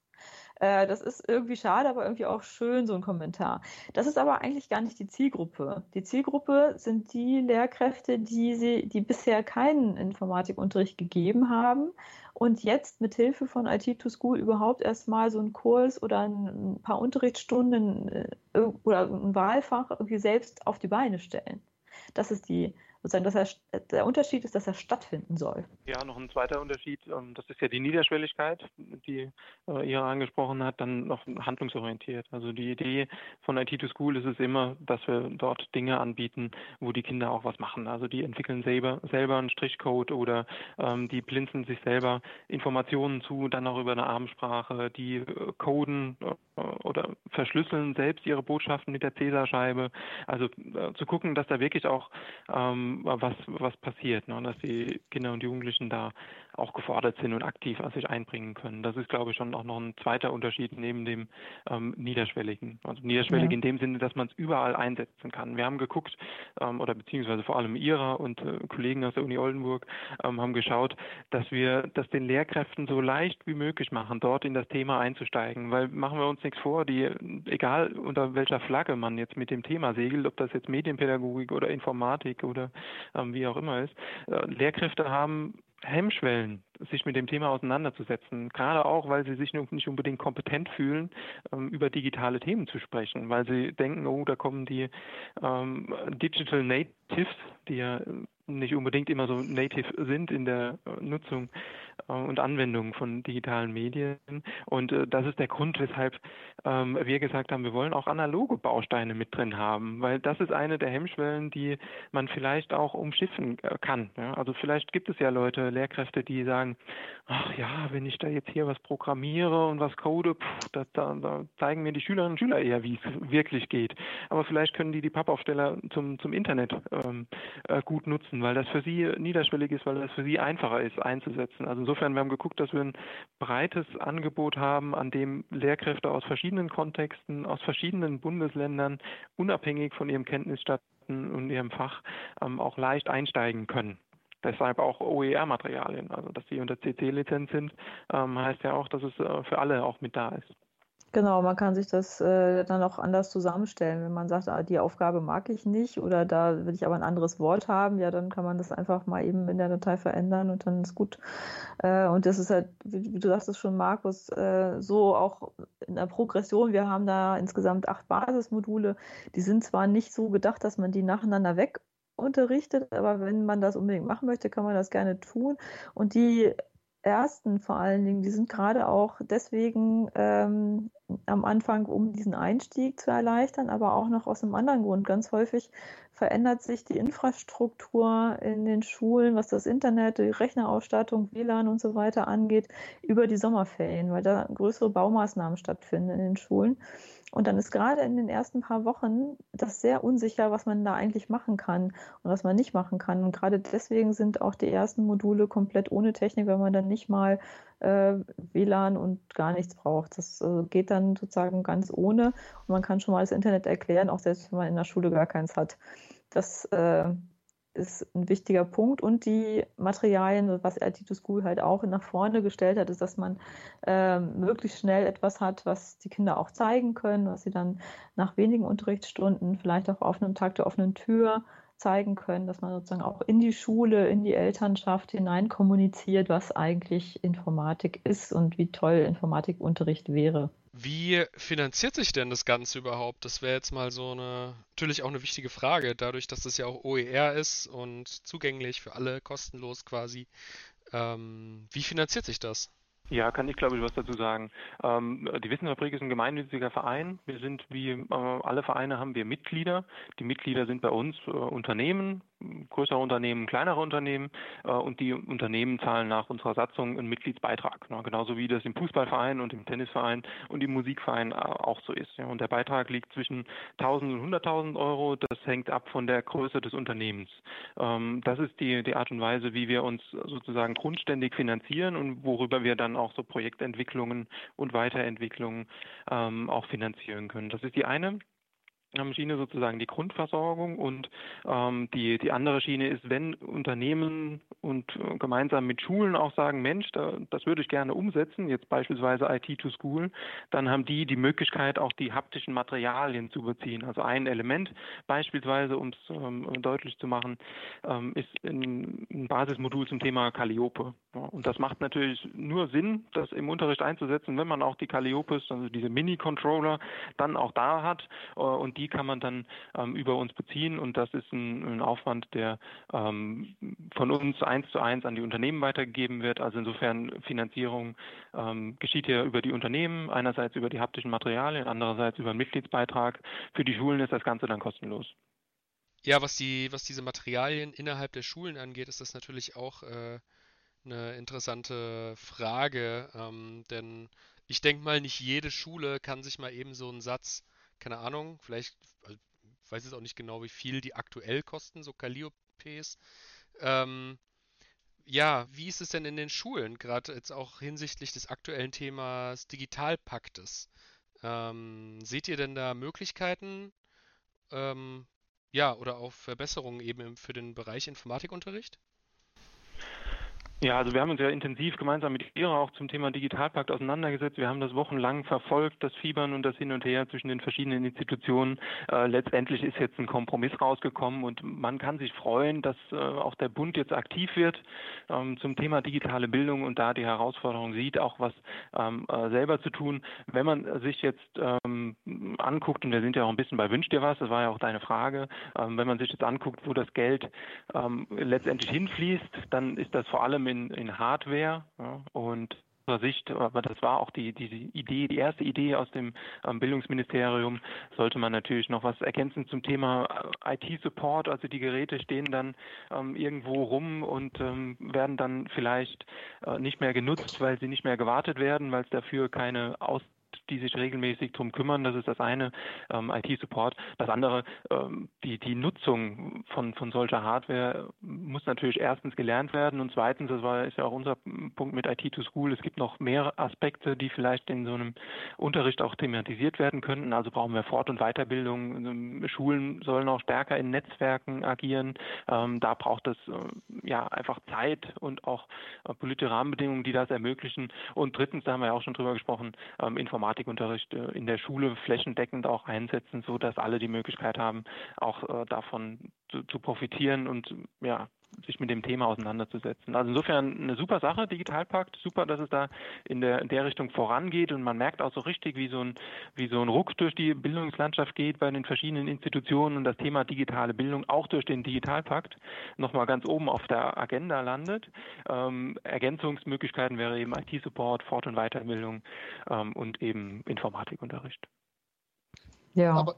Äh, das ist irgendwie schade, aber irgendwie auch schön, so ein Kommentar. Das ist aber eigentlich gar nicht die Zielgruppe. Die Zielgruppe sind die Lehrkräfte, die, sie, die bisher keinen Informatikunterricht gegeben haben und jetzt mit Hilfe von IT to School überhaupt erstmal so einen Kurs oder ein paar Unterrichtsstunden äh, oder ein Wahlfach irgendwie selbst auf die Beine stellen. Das ist die, sozusagen, dass er, der Unterschied ist, dass er stattfinden soll. Ja, noch ein zweiter Unterschied, ähm, das ist ja die Niederschwelligkeit, die äh, ihr angesprochen hat, dann noch handlungsorientiert. Also die Idee von IT to School ist es immer, dass wir dort Dinge anbieten, wo die Kinder auch was machen. Also die entwickeln selber, selber einen Strichcode oder ähm, die blinzen sich selber Informationen zu, dann auch über eine Armsprache, die äh, coden äh, oder verschlüsseln selbst ihre Botschaften mit der Cäsarscheibe. Also äh, zu gucken, dass da wirklich auch ähm, was, was passiert, ne? dass die Kinder und Jugendlichen da auch gefordert sind und aktiv sich einbringen können. Das ist, glaube ich, schon auch noch ein zweiter Unterschied neben dem ähm, Niederschwelligen. Also niederschwellig ja. in dem Sinne, dass man es überall einsetzen kann. Wir haben geguckt, ähm, oder beziehungsweise vor allem Ihrer und äh, Kollegen aus der Uni Oldenburg ähm, haben geschaut, dass wir das den Lehrkräften so leicht wie möglich machen, dort in das Thema einzusteigen. Weil machen wir uns nichts vor, die, egal unter welcher Flagge man jetzt mit dem Thema segelt, ob das jetzt Medienpädagogik oder Informatik oder ähm, wie auch immer ist, äh, Lehrkräfte haben Hemmschwellen, sich mit dem Thema auseinanderzusetzen. Gerade auch, weil sie sich nicht unbedingt kompetent fühlen, ähm, über digitale Themen zu sprechen, weil sie denken, oh, da kommen die ähm, Digital Natives, die ja nicht unbedingt immer so native sind in der äh, Nutzung äh, und Anwendung von digitalen Medien. Und äh, das ist der Grund, weshalb ähm, wir gesagt haben, wir wollen auch analoge Bausteine mit drin haben, weil das ist eine der Hemmschwellen, die man vielleicht auch umschiffen kann. Also vielleicht gibt es ja Leute, Lehrkräfte, die sagen, ach ja, wenn ich da jetzt hier was programmiere und was code, pff, da, da, da, zeigen mir die Schülerinnen und Schüler eher, wie es wirklich geht. Aber vielleicht können die die Pappaufsteller zum, zum Internet ähm, gut nutzen weil das für sie niederschwellig ist, weil das für sie einfacher ist einzusetzen. Also insofern, wir haben geguckt, dass wir ein breites Angebot haben, an dem Lehrkräfte aus verschiedenen Kontexten, aus verschiedenen Bundesländern, unabhängig von ihrem Kenntnisstand und ihrem Fach, ähm, auch leicht einsteigen können. Deshalb auch OER-Materialien, also dass sie unter CC-Lizenz sind, ähm, heißt ja auch, dass es äh, für alle auch mit da ist. Genau, man kann sich das äh, dann auch anders zusammenstellen. Wenn man sagt, ah, die Aufgabe mag ich nicht oder da will ich aber ein anderes Wort haben, ja, dann kann man das einfach mal eben in der Datei verändern und dann ist gut. Äh, und das ist halt, wie, wie du sagtest schon, Markus, äh, so auch in der Progression. Wir haben da insgesamt acht Basismodule. Die sind zwar nicht so gedacht, dass man die nacheinander weg unterrichtet, aber wenn man das unbedingt machen möchte, kann man das gerne tun. Und die ersten vor allen Dingen, die sind gerade auch deswegen ähm, am Anfang, um diesen Einstieg zu erleichtern, aber auch noch aus einem anderen Grund. Ganz häufig verändert sich die Infrastruktur in den Schulen, was das Internet, die Rechnerausstattung, WLAN und so weiter angeht, über die Sommerferien, weil da größere Baumaßnahmen stattfinden in den Schulen. Und dann ist gerade in den ersten paar Wochen das sehr unsicher, was man da eigentlich machen kann und was man nicht machen kann. Und gerade deswegen sind auch die ersten Module komplett ohne Technik, weil man dann nicht mal äh, WLAN und gar nichts braucht. Das äh, geht dann sozusagen ganz ohne und man kann schon mal das Internet erklären, auch selbst wenn man in der Schule gar keins hat. Das äh, ist ein wichtiger Punkt. Und die Materialien, was IT to School halt auch nach vorne gestellt hat, ist, dass man äh, möglichst schnell etwas hat, was die Kinder auch zeigen können, was sie dann nach wenigen Unterrichtsstunden vielleicht auch auf einem Tag der offenen Tür zeigen können, dass man sozusagen auch in die Schule, in die Elternschaft hinein kommuniziert, was eigentlich Informatik ist und wie toll Informatikunterricht wäre. Wie finanziert sich denn das Ganze überhaupt? Das wäre jetzt mal so eine, natürlich auch eine wichtige Frage, dadurch, dass das ja auch OER ist und zugänglich für alle, kostenlos quasi. Ähm, wie finanziert sich das? Ja, kann ich glaube ich was dazu sagen. Ähm, die Wissenfabrik ist ein gemeinnütziger Verein. Wir sind wie äh, alle Vereine haben wir Mitglieder. Die Mitglieder sind bei uns äh, Unternehmen, größere Unternehmen, kleinere Unternehmen äh, und die Unternehmen zahlen nach unserer Satzung einen Mitgliedsbeitrag. Ne? Genauso wie das im Fußballverein und im Tennisverein und im Musikverein äh, auch so ist. Ja? Und der Beitrag liegt zwischen 1000 und 100.000 Euro. Das hängt ab von der Größe des Unternehmens. Ähm, das ist die, die Art und Weise, wie wir uns sozusagen grundständig finanzieren und worüber wir dann auch so Projektentwicklungen und Weiterentwicklungen ähm, auch finanzieren können. Das ist die eine Schiene sozusagen die Grundversorgung und ähm, die, die andere Schiene ist, wenn Unternehmen und äh, gemeinsam mit Schulen auch sagen, Mensch, da, das würde ich gerne umsetzen, jetzt beispielsweise IT to School, dann haben die die Möglichkeit, auch die haptischen Materialien zu beziehen. Also ein Element beispielsweise, um es ähm, deutlich zu machen, ähm, ist ein, ein, Basismodul zum Thema Calliope. Ja, und das macht natürlich nur Sinn, das im Unterricht einzusetzen, wenn man auch die Calliopes, also diese Mini-Controller, dann auch da hat äh, und die die kann man dann ähm, über uns beziehen und das ist ein, ein Aufwand, der ähm, von uns eins zu eins an die Unternehmen weitergegeben wird. Also insofern Finanzierung ähm, geschieht ja über die Unternehmen, einerseits über die haptischen Materialien, andererseits über einen Mitgliedsbeitrag. Für die Schulen ist das Ganze dann kostenlos. Ja, was die, was diese Materialien innerhalb der Schulen angeht, ist das natürlich auch äh, eine interessante Frage, ähm, denn ich denke mal, nicht jede Schule kann sich mal eben so einen Satz keine Ahnung, vielleicht, also, ich weiß jetzt auch nicht genau, wie viel die aktuell kosten, so Calliopes. Ähm, ja, wie ist es denn in den Schulen, gerade jetzt auch hinsichtlich des aktuellen Themas Digitalpaktes? Ähm, seht ihr denn da Möglichkeiten, ähm, ja, oder auch Verbesserungen eben für den Bereich Informatikunterricht? Ja, also wir haben uns ja intensiv gemeinsam mit Ihrer auch zum Thema Digitalpakt auseinandergesetzt. Wir haben das wochenlang verfolgt, das Fiebern und das Hin und Her zwischen den verschiedenen Institutionen. Äh, letztendlich ist jetzt ein Kompromiss rausgekommen und man kann sich freuen, dass äh, auch der Bund jetzt aktiv wird ähm, zum Thema digitale Bildung und da die Herausforderung sieht, auch was ähm, äh, selber zu tun. Wenn man sich jetzt ähm, anguckt, und wir sind ja auch ein bisschen bei Wünsch dir was, das war ja auch deine Frage, ähm, wenn man sich jetzt anguckt, wo das Geld ähm, letztendlich hinfließt, dann ist das vor allem in, in Hardware ja, und Sicht, aber das war auch die, die Idee, die erste Idee aus dem ähm, Bildungsministerium, sollte man natürlich noch was ergänzen zum Thema äh, IT-Support. Also die Geräte stehen dann ähm, irgendwo rum und ähm, werden dann vielleicht äh, nicht mehr genutzt, weil sie nicht mehr gewartet werden, weil es dafür keine Aus die sich regelmäßig darum kümmern. Das ist das eine, ähm, IT-Support. Das andere, ähm, die, die Nutzung von, von solcher Hardware muss natürlich erstens gelernt werden und zweitens, das war, ist ja auch unser Punkt mit IT to School, es gibt noch mehr Aspekte, die vielleicht in so einem Unterricht auch thematisiert werden könnten. Also brauchen wir Fort- und Weiterbildung. Ähm, Schulen sollen auch stärker in Netzwerken agieren. Ähm, da braucht es äh, ja einfach Zeit und auch äh, politische Rahmenbedingungen, die das ermöglichen. Und drittens, da haben wir ja auch schon drüber gesprochen, ähm, Informatik Informatikunterricht äh, in der Schule flächendeckend auch einsetzen, so dass alle die Möglichkeit haben, auch äh, davon zu, zu profitieren und ja, sich mit dem Thema auseinanderzusetzen. Also insofern eine super Sache, Digitalpakt, super, dass es da in der, in der Richtung vorangeht und man merkt auch so richtig, wie so, ein, wie so ein Ruck durch die Bildungslandschaft geht bei den verschiedenen Institutionen und das Thema digitale Bildung auch durch den Digitalpakt nochmal ganz oben auf der Agenda landet. Ähm, Ergänzungsmöglichkeiten wäre eben IT-Support, Fort- und Weiterbildung ähm, und eben Informatikunterricht. Ja. Aber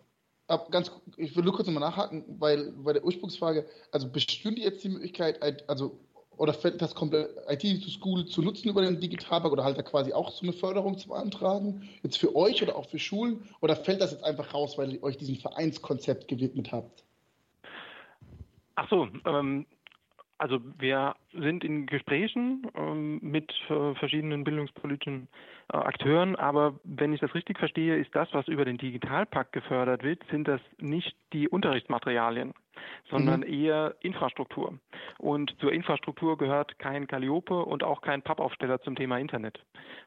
ab, ganz, ich will nur kurz nochmal nachhaken, weil bei der Ursprungsfrage, also bestünde jetzt die Möglichkeit, also oder fällt das komplett IT to School zu nutzen über den Digitalpark oder halt da quasi auch so eine Förderung zu beantragen? Jetzt für euch oder auch für Schulen? Oder fällt das jetzt einfach raus, weil ihr euch diesem Vereinskonzept gewidmet habt? Ach so, ähm, also wir sind in Gesprächen ähm, mit äh, verschiedenen bildungspolitischen äh, Akteuren, aber wenn ich das richtig verstehe, ist das, was über den Digitalpakt gefördert wird, sind das nicht die Unterrichtsmaterialien. Sondern mhm. eher Infrastruktur. Und zur Infrastruktur gehört kein Calliope und auch kein Pappaufsteller zum Thema Internet.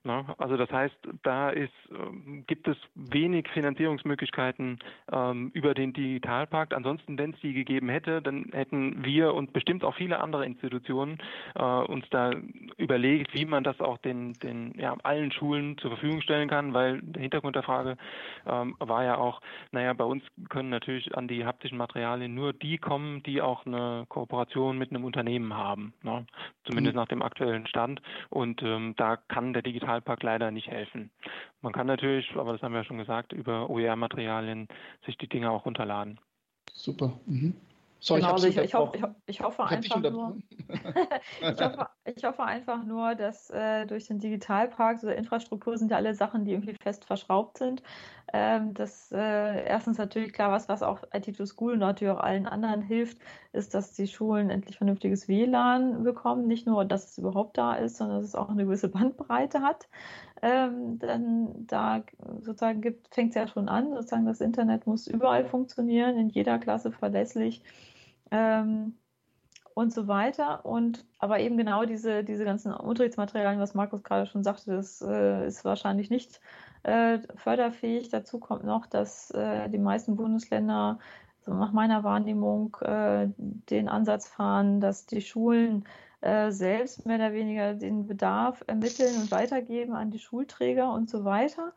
Na, also das heißt, da ist, äh, gibt es wenig Finanzierungsmöglichkeiten ähm, über den Digitalpakt. Ansonsten, wenn es die gegeben hätte, dann hätten wir und bestimmt auch viele andere Institutionen äh, uns da überlegt, wie man das auch den, den ja, allen Schulen zur Verfügung stellen kann, weil der Hintergrund der Frage ähm, war ja auch, naja, bei uns können natürlich an die haptischen Materialien nur die kommen, die auch eine Kooperation mit einem Unternehmen haben, ne? zumindest mhm. nach dem aktuellen Stand. Und ähm, da kann der Digitalpakt leider nicht helfen. Man kann natürlich, aber das haben wir ja schon gesagt, über OER-Materialien sich die Dinge auch runterladen. Super. Mhm. So, genau, ich, also ich, ich, hoffe, ich, ich hoffe einfach nur, ich, hoffe, ich hoffe einfach nur, dass äh, durch den Digitalpark, so Infrastruktur sind ja alle Sachen, die irgendwie fest verschraubt sind. Ähm, das äh, erstens natürlich klar, was, was auch IT to School und natürlich auch allen anderen hilft, ist, dass die Schulen endlich vernünftiges WLAN bekommen. Nicht nur, dass es überhaupt da ist, sondern dass es auch eine gewisse Bandbreite hat. Ähm, dann da sozusagen fängt es ja schon an, sozusagen das Internet muss überall funktionieren, in jeder Klasse verlässlich ähm, und so weiter. Und aber eben genau diese, diese ganzen Unterrichtsmaterialien, was Markus gerade schon sagte, das äh, ist wahrscheinlich nicht äh, förderfähig. Dazu kommt noch, dass äh, die meisten Bundesländer also nach meiner Wahrnehmung äh, den Ansatz fahren, dass die Schulen äh, selbst mehr oder weniger den Bedarf ermitteln und weitergeben an die Schulträger und so weiter.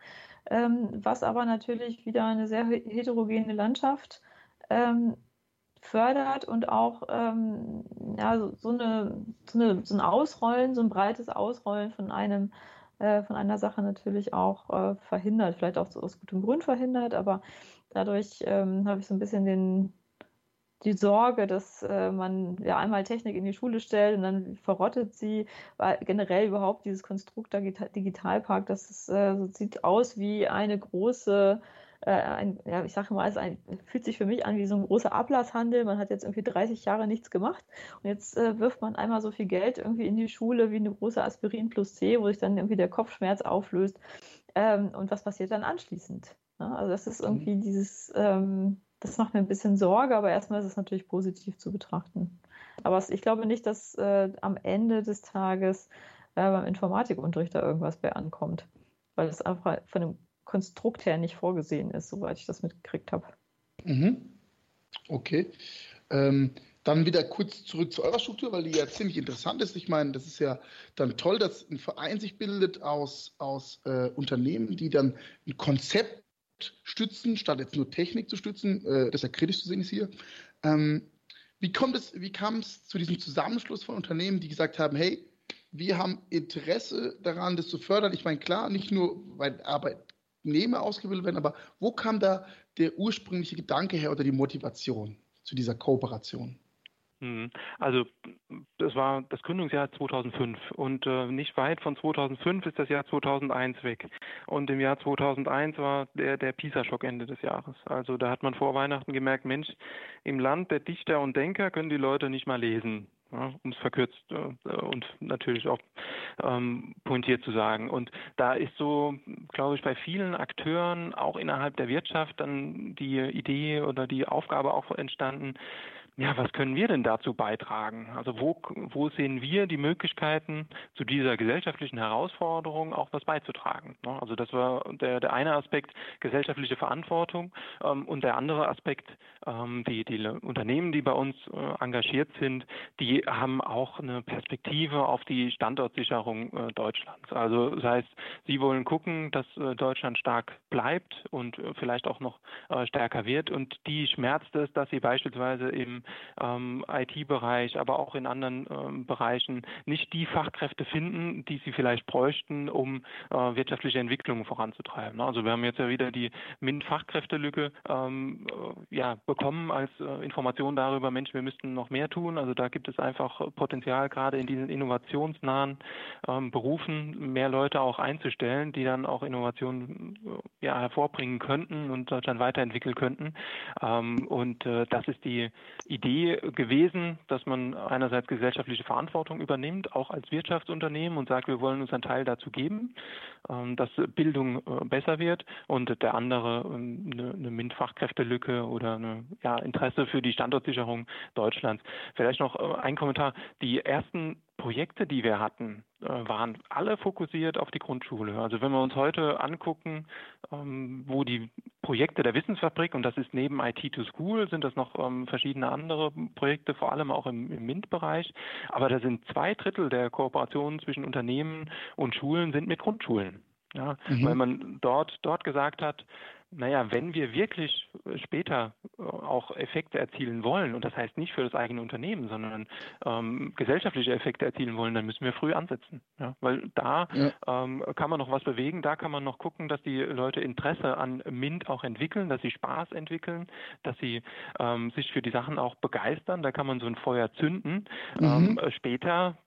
Ähm, was aber natürlich wieder eine sehr heterogene Landschaft ähm, fördert und auch ähm, ja, so, so, eine, so, eine, so, ein Ausrollen, so ein breites Ausrollen von einem äh, von einer Sache natürlich auch äh, verhindert, vielleicht auch aus gutem Grund verhindert, aber dadurch ähm, habe ich so ein bisschen den, die Sorge, dass äh, man ja einmal Technik in die Schule stellt und dann verrottet sie, weil generell überhaupt dieses Konstrukt der Digitalpark, das ist, äh, sieht aus wie eine große äh, ein, ja, ich sage mal, es ein, fühlt sich für mich an wie so ein großer Ablasshandel. Man hat jetzt irgendwie 30 Jahre nichts gemacht und jetzt äh, wirft man einmal so viel Geld irgendwie in die Schule wie eine große Aspirin plus C, wo sich dann irgendwie der Kopfschmerz auflöst. Ähm, und was passiert dann anschließend? Ja, also das ist mhm. irgendwie dieses, ähm, das macht mir ein bisschen Sorge, aber erstmal ist es natürlich positiv zu betrachten. Aber ich glaube nicht, dass äh, am Ende des Tages äh, beim Informatikunterricht da irgendwas bei ankommt, weil es einfach von dem Konstrukt her nicht vorgesehen ist, soweit ich das mitgekriegt habe. Mhm. Okay. Ähm, dann wieder kurz zurück zu eurer Struktur, weil die ja ziemlich interessant ist. Ich meine, das ist ja dann toll, dass ein Verein sich bildet aus, aus äh, Unternehmen, die dann ein Konzept stützen, statt jetzt nur Technik zu stützen. Äh, das ist ja kritisch zu sehen ist hier. Ähm, wie kommt es, wie kam es zu diesem Zusammenschluss von Unternehmen, die gesagt haben, hey, wir haben Interesse daran, das zu fördern. Ich meine, klar, nicht nur, weil Arbeit, Arbeitnehmer ausgebildet werden, aber wo kam da der ursprüngliche Gedanke her oder die Motivation zu dieser Kooperation? Hm. Also das war das Gründungsjahr 2005 und äh, nicht weit von 2005 ist das Jahr 2001 weg. Und im Jahr 2001 war der, der PISA-Schock Ende des Jahres. Also da hat man vor Weihnachten gemerkt, Mensch, im Land der Dichter und Denker können die Leute nicht mal lesen ja, um es verkürzt äh, und natürlich auch ähm, pointiert zu sagen. Und da ist so, glaube ich, bei vielen Akteuren auch innerhalb der Wirtschaft dann die Idee oder die Aufgabe auch entstanden, ja, was können wir denn dazu beitragen? Also wo, wo sehen wir die Möglichkeiten, zu dieser gesellschaftlichen Herausforderung auch was beizutragen? Ne? Also das war der, der eine Aspekt, gesellschaftliche Verantwortung ähm, und der andere Aspekt, ähm, die, die Unternehmen, die bei uns äh, engagiert sind, die haben auch eine Perspektive auf die Standortsicherung äh, Deutschlands. Also das heißt, sie wollen gucken, dass äh, Deutschland stark bleibt und äh, vielleicht auch noch äh, stärker wird und die schmerzt es, dass sie beispielsweise im ähm, IT-Bereich, aber auch in anderen ähm, Bereichen nicht die Fachkräfte finden, die sie vielleicht bräuchten, um äh, wirtschaftliche Entwicklungen voranzutreiben. Also wir haben jetzt ja wieder die MINT-Fachkräftelücke ähm, äh, ja, bekommen als äh, Information darüber, Mensch, wir müssten noch mehr tun. Also da gibt es einfach Potenzial, gerade in diesen innovationsnahen ähm, Berufen mehr Leute auch einzustellen, die dann auch Innovationen äh, ja, hervorbringen könnten und Deutschland weiterentwickeln könnten. Ähm, und äh, das ist die Idee gewesen, dass man einerseits gesellschaftliche Verantwortung übernimmt, auch als Wirtschaftsunternehmen und sagt, wir wollen uns einen Teil dazu geben, ähm, dass Bildung äh, besser wird und der andere ähm, eine, MINT-Fachkräftelücke oder eine, ja, Interesse für die Standortsicherung Deutschlands. Vielleicht noch äh, ein Kommentar. Die ersten Projekte, die wir hatten, äh, waren alle fokussiert auf die Grundschule. Also wenn wir uns heute angucken, ähm, wo die Projekte der Wissensfabrik, und das ist neben IT to School, sind das noch ähm, verschiedene andere Projekte, vor allem auch im, im MINT-Bereich. Aber da sind zwei Drittel der Kooperationen zwischen Unternehmen und Schulen sind mit Grundschulen. Ja, mhm. Weil man dort, dort gesagt hat, naja, wenn wir wirklich später äh, auch Effekte erzielen wollen, und das heißt nicht für das eigene Unternehmen, sondern ähm, gesellschaftliche Effekte erzielen wollen, dann müssen wir früh ansetzen. Ja? Weil da ja. ähm, kann man noch was bewegen, da kann man noch gucken, dass die Leute Interesse an MINT auch entwickeln, dass sie Spaß entwickeln, dass sie ähm, sich für die Sachen auch begeistern. Da kann man so ein Feuer zünden. Mhm. Ähm, später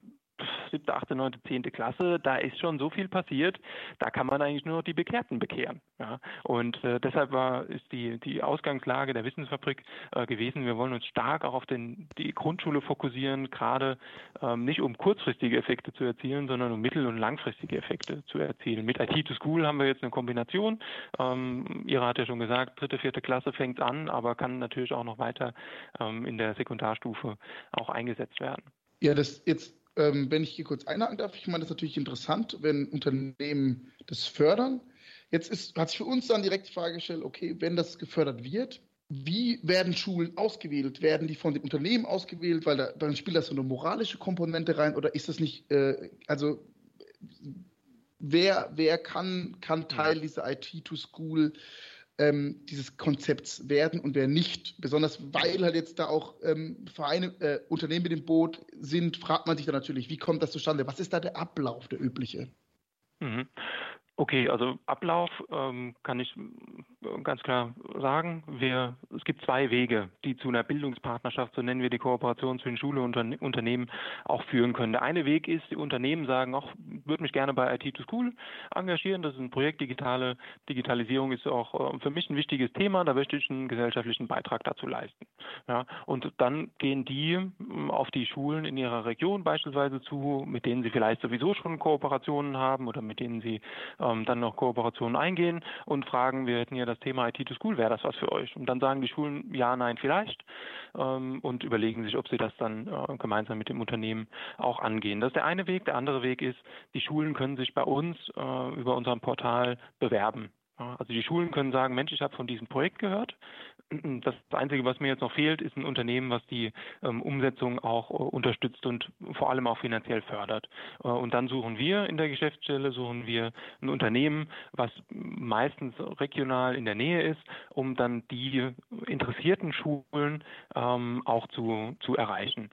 siebte, achte, neunte, zehnte Klasse, da ist schon so viel passiert, da kann man eigentlich nur noch die Bekehrten bekehren. Ja? Und äh, deshalb war ist die, die Ausgangslage der Wissensfabrik äh, gewesen, wir wollen uns stark auch auf den, die Grundschule fokussieren, gerade ähm, nicht um kurzfristige Effekte zu erzielen, sondern um mittel- und langfristige Effekte zu erzielen. Mit IT to School haben wir jetzt eine Kombination. Ähm, Ira hat ja schon gesagt, dritte, vierte Klasse fängt an, aber kann natürlich auch noch weiter ähm, in der Sekundarstufe auch eingesetzt werden. Ja, das jetzt ähm, wenn ich hier kurz einhaken darf, ich meine, das ist natürlich interessant, wenn Unternehmen das fördern. Jetzt ist, hat sich für uns dann direkt die Frage gestellt, okay, wenn das gefördert wird, wie werden Schulen ausgewählt? Werden die von den Unternehmen ausgewählt, weil da, dann spielt das so eine moralische Komponente rein oder ist das nicht, äh, also wer, wer kann, kann Teil dieser IT-to-School ähm, dieses Konzepts werden und wer nicht. Besonders weil halt jetzt da auch ähm, Vereine, äh, Unternehmen mit dem Boot sind, fragt man sich dann natürlich, wie kommt das zustande? Was ist da der Ablauf, der übliche? Mhm. Okay, also Ablauf ähm, kann ich äh, ganz klar sagen. Wir, es gibt zwei Wege, die zu einer Bildungspartnerschaft, so nennen wir die Kooperation zwischen Schule und Unternehmen, auch führen können. Der eine Weg ist, die Unternehmen sagen, auch würde mich gerne bei IT to School engagieren. Das ist ein Projekt. Digitale Digitalisierung ist auch äh, für mich ein wichtiges Thema. Da möchte ich einen gesellschaftlichen Beitrag dazu leisten. Ja, und dann gehen die ähm, auf die Schulen in ihrer Region beispielsweise zu, mit denen sie vielleicht sowieso schon Kooperationen haben oder mit denen sie ähm, dann noch Kooperationen eingehen und fragen, wir hätten ja das Thema IT to School, wäre das was für euch? Und dann sagen die Schulen ja, nein, vielleicht ähm, und überlegen sich, ob sie das dann äh, gemeinsam mit dem Unternehmen auch angehen. Das ist der eine Weg. Der andere Weg ist, die Schulen können sich bei uns äh, über unserem Portal bewerben. Also die Schulen können sagen, Mensch, ich habe von diesem Projekt gehört. Das Einzige, was mir jetzt noch fehlt, ist ein Unternehmen, was die ähm, Umsetzung auch äh, unterstützt und vor allem auch finanziell fördert. Äh, und dann suchen wir in der Geschäftsstelle, suchen wir ein Unternehmen, was meistens regional in der Nähe ist, um dann die interessierten Schulen ähm, auch zu, zu erreichen.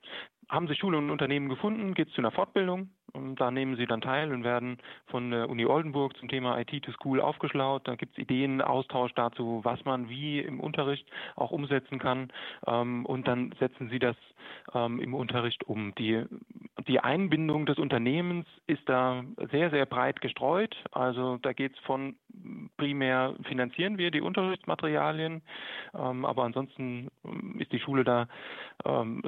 Haben sich Schulen und Unternehmen gefunden, geht es zu einer Fortbildung. Und da nehmen sie dann teil und werden von der Uni Oldenburg zum Thema IT to School aufgeschlaut. Da gibt es Ideen, Austausch dazu, was man wie im Unterricht auch umsetzen kann. Ähm, und dann setzen sie das ähm, im Unterricht um. Die, die Einbindung des Unternehmens ist da sehr, sehr breit gestreut. Also da geht es von primär finanzieren wir die Unterrichtsmaterialien, ähm, aber ansonsten ist die Schule da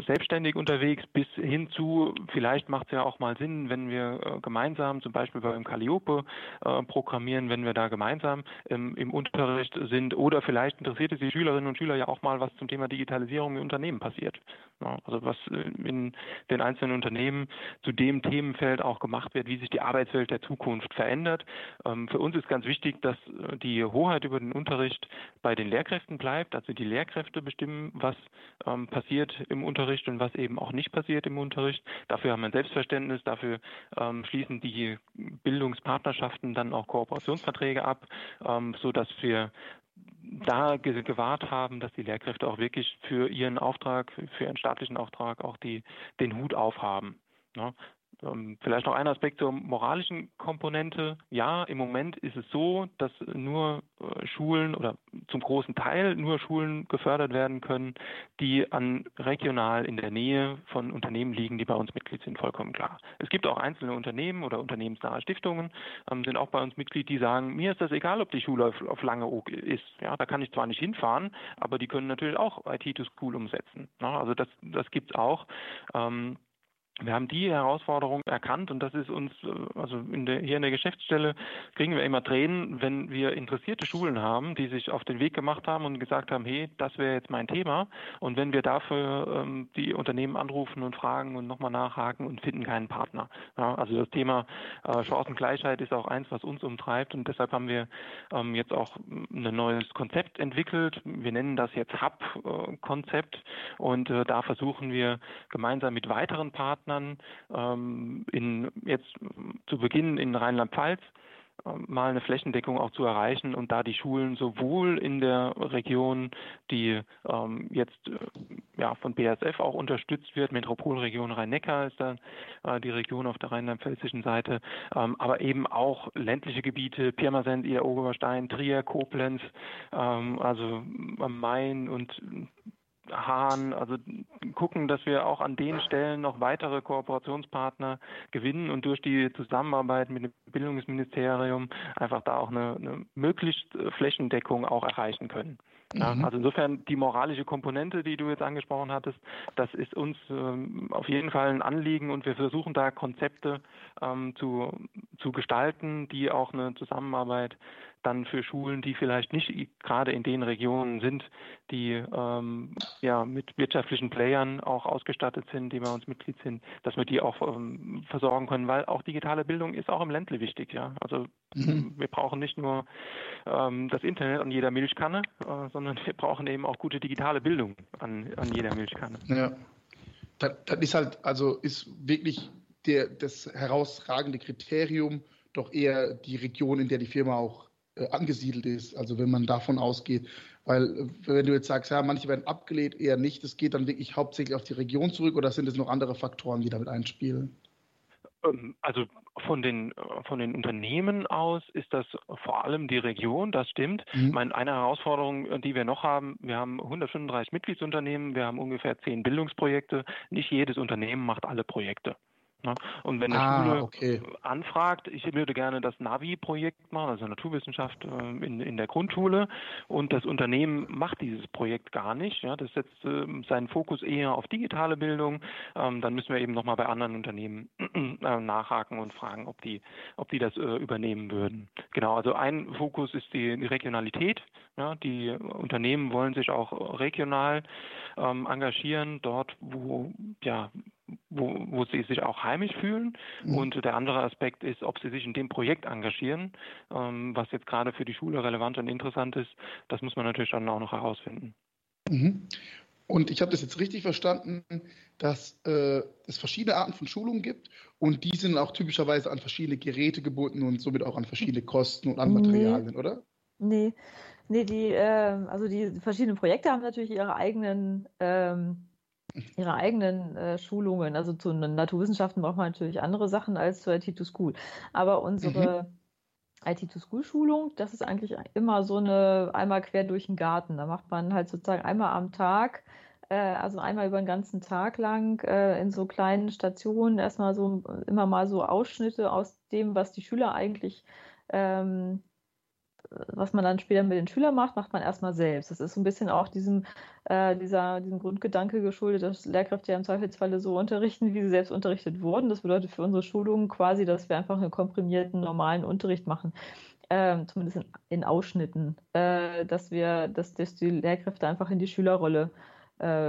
selbstständig unterwegs bis hin zu, vielleicht macht es ja auch mal Sinn, wenn wir äh, gemeinsam, zum Beispiel beim Calliope äh, programmieren, wenn wir da gemeinsam ähm, im Unterricht sind oder vielleicht interessiert es die Schülerinnen und Schüler ja auch mal, was zum Thema Digitalisierung im Unternehmen passiert. Ja, also was äh, in den einzelnen Unternehmen zu dem Themenfeld auch gemacht wird, wie sich die Arbeitswelt der Zukunft verändert. Ähm, für uns ist ganz wichtig, dass äh, die Hoheit über den Unterricht bei den Lehrkräften bleibt, also die Lehrkräfte bestimmen, was ähm, passiert im Unterricht und was eben auch nicht passiert im Unterricht. Dafür haben wir ein Selbstverständnis, dafür ähm, schließen die Bildungspartnerschaften dann auch Kooperationsverträge ab, ähm, so dass wir da gewahrt haben, dass die Lehrkräfte auch wirklich für ihren Auftrag, für ihren staatlichen Auftrag auch die, den Hut aufhaben. Ne? Ähm, vielleicht noch ein Aspekt zur moralischen Komponente. Ja, im Moment ist es so, dass nur äh, Schulen oder zum großen Teil nur Schulen gefördert werden können, die an regional in der Nähe von Unternehmen liegen, die bei uns Mitglied sind, vollkommen klar. Es gibt auch einzelne Unternehmen oder unternehmensnahe Stiftungen, ähm, sind auch bei uns Mitglied, die sagen, mir ist das egal, ob die Schule auf, Langeoog ist. Ja, da kann ich zwar nicht hinfahren, aber die können natürlich auch IT to School umsetzen. Ja, also das, das gibt es auch. Wir haben die Herausforderung erkannt und das ist uns, äh, also in der, hier in der Geschäftsstelle kriegen wir immer Tränen, wenn wir interessierte Schulen haben, die sich auf den Weg gemacht haben und gesagt haben, hey, das wäre jetzt mein Thema. Und wenn wir dafür ähm, die Unternehmen anrufen und fragen und nochmal nachhaken und finden keinen Partner. Ja, also das Thema äh, Chancengleichheit ist auch eins, was uns umtreibt und deshalb haben wir ähm, jetzt auch ein neues Konzept entwickelt. Wir nennen das jetzt Hub-Konzept äh, und äh, da versuchen wir gemeinsam mit weiteren Partnern Partnern ähm, in, jetzt zu Beginn in Rheinland-Pfalz ähm, mal eine Flächendeckung auch zu erreichen und da die Schulen sowohl in der Region, die ähm, jetzt äh, ja von BASF auch unterstützt wird, Metropolregion Rhein-Neckar ist da äh, die Region auf der rheinland-pfälzischen Seite, ähm, aber eben auch ländliche Gebiete, Pirmasens, Ida Oberstein, Trier, Koblenz, ähm, also am Main und Hahn, also gucken, dass wir auch an den Stellen noch weitere Kooperationspartner gewinnen und durch die Zusammenarbeit mit dem Bildungsministerium einfach da auch eine, eine möglichst Flächendeckung auch erreichen können. Ja, mhm. also insofern die moralische Komponente, die du jetzt angesprochen hattest, das ist uns ähm, auf jeden Fall ein Anliegen und wir versuchen da Konzepte ähm, zu, zu gestalten, die auch eine Zusammenarbeit dann für Schulen, die vielleicht nicht gerade in den Regionen sind, die ähm, ja mit wirtschaftlichen Playern auch ausgestattet sind, die bei uns Mitglied sind, dass wir die auch ähm, versorgen können, weil auch digitale Bildung ist auch im Ländle wichtig, ja. Also mhm. wir brauchen nicht nur ähm, das Internet an jeder Milchkanne, äh, sondern wir brauchen eben auch gute digitale Bildung an, an jeder Milchkanne. Ja. Das, das ist halt, also ist wirklich der, das herausragende Kriterium doch eher die Region, in der die Firma auch angesiedelt ist. Also wenn man davon ausgeht, weil äh, wenn du jetzt sagst, ja, manche werden abgelehnt, eher nicht, das geht dann wirklich hauptsächlich auf die Region zurück oder sind es noch andere Faktoren, die damit einspielen? Ähm, also von den, von den Unternehmen aus ist das vor allem die Region, das stimmt. Mhm. Meine, eine Herausforderung, die wir noch haben, wir haben 135 Mitgliedsunternehmen, wir haben ungefähr 10 Bildungsprojekte. Nicht jedes Unternehmen macht alle Projekte. Ne? Und wenn eine ah, Schule okay. anfragt, ich würde gerne das Navi-Projekt machen, also Naturwissenschaft äh, in, in der Grundschule, und das Unternehmen macht dieses Projekt gar nicht, ja, das setzt äh, seinen Fokus eher auf digitale Bildung, ähm, dann müssen wir eben nochmal bei anderen Unternehmen äh, nachhaken und fragen, ob die, ob die das äh, übernehmen würden. Genau, also ein Fokus ist die, die Regionalität. Ja, die Unternehmen wollen sich auch regional ähm, engagieren, dort, wo ja, wo, wo sie sich auch heimisch fühlen. Mhm. Und der andere Aspekt ist, ob sie sich in dem Projekt engagieren, ähm, was jetzt gerade für die Schule relevant und interessant ist. Das muss man natürlich dann auch noch herausfinden. Mhm. Und ich habe das jetzt richtig verstanden, dass äh, es verschiedene Arten von Schulungen gibt und die sind auch typischerweise an verschiedene Geräte gebunden und somit auch an verschiedene Kosten und an Materialien, nee. oder? Nee, nee, die, äh, also die verschiedenen Projekte haben natürlich ihre eigenen ähm, ihre eigenen äh, Schulungen. Also zu Naturwissenschaften braucht man natürlich andere Sachen als zu IT to School. Aber unsere mhm. IT to School Schulung, das ist eigentlich immer so eine einmal quer durch den Garten. Da macht man halt sozusagen einmal am Tag, äh, also einmal über den ganzen Tag lang äh, in so kleinen Stationen erstmal so immer mal so Ausschnitte aus dem, was die Schüler eigentlich ähm, was man dann später mit den Schülern macht, macht man erstmal selbst. Das ist so ein bisschen auch diesem, äh, dieser, diesem Grundgedanke geschuldet, dass Lehrkräfte ja im Zweifelsfalle so unterrichten, wie sie selbst unterrichtet wurden. Das bedeutet für unsere Schulungen quasi, dass wir einfach einen komprimierten, normalen Unterricht machen. Ähm, zumindest in, in Ausschnitten, äh, dass wir, dass, dass die Lehrkräfte einfach in die Schülerrolle äh,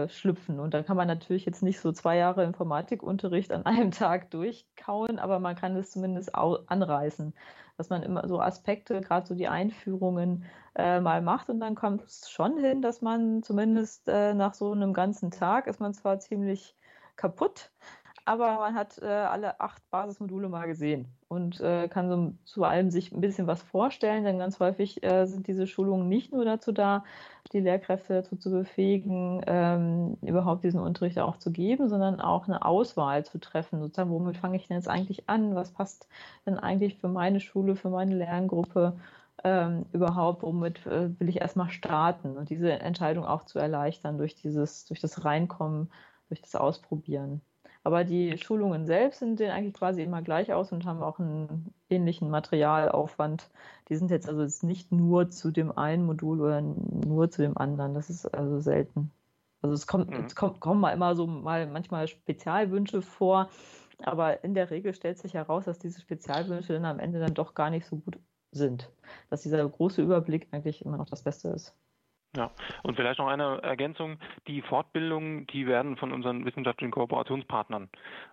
schlüpfen. Und da kann man natürlich jetzt nicht so zwei Jahre Informatikunterricht an einem Tag durchkauen, aber man kann es zumindest anreißen dass man immer so Aspekte, gerade so die Einführungen äh, mal macht und dann kommt es schon hin, dass man zumindest äh, nach so einem ganzen Tag ist man zwar ziemlich kaputt, aber man hat äh, alle acht Basismodule mal gesehen. Und äh, kann so zu allem sich ein bisschen was vorstellen, denn ganz häufig äh, sind diese Schulungen nicht nur dazu da, die Lehrkräfte dazu zu befähigen, ähm, überhaupt diesen Unterricht auch zu geben, sondern auch eine Auswahl zu treffen, sozusagen, womit fange ich denn jetzt eigentlich an, was passt denn eigentlich für meine Schule, für meine Lerngruppe ähm, überhaupt, womit äh, will ich erstmal starten? Und diese Entscheidung auch zu erleichtern durch dieses, durch das Reinkommen, durch das Ausprobieren. Aber die Schulungen selbst sind sehen eigentlich quasi immer gleich aus und haben auch einen ähnlichen Materialaufwand. Die sind jetzt also jetzt nicht nur zu dem einen Modul oder nur zu dem anderen. Das ist also selten. Also es kommt, mhm. es kommt, kommen mal immer so mal manchmal Spezialwünsche vor, aber in der Regel stellt sich heraus, dass diese Spezialwünsche dann am Ende dann doch gar nicht so gut sind. Dass dieser große Überblick eigentlich immer noch das Beste ist. Ja, und vielleicht noch eine Ergänzung. Die Fortbildungen, die werden von unseren wissenschaftlichen Kooperationspartnern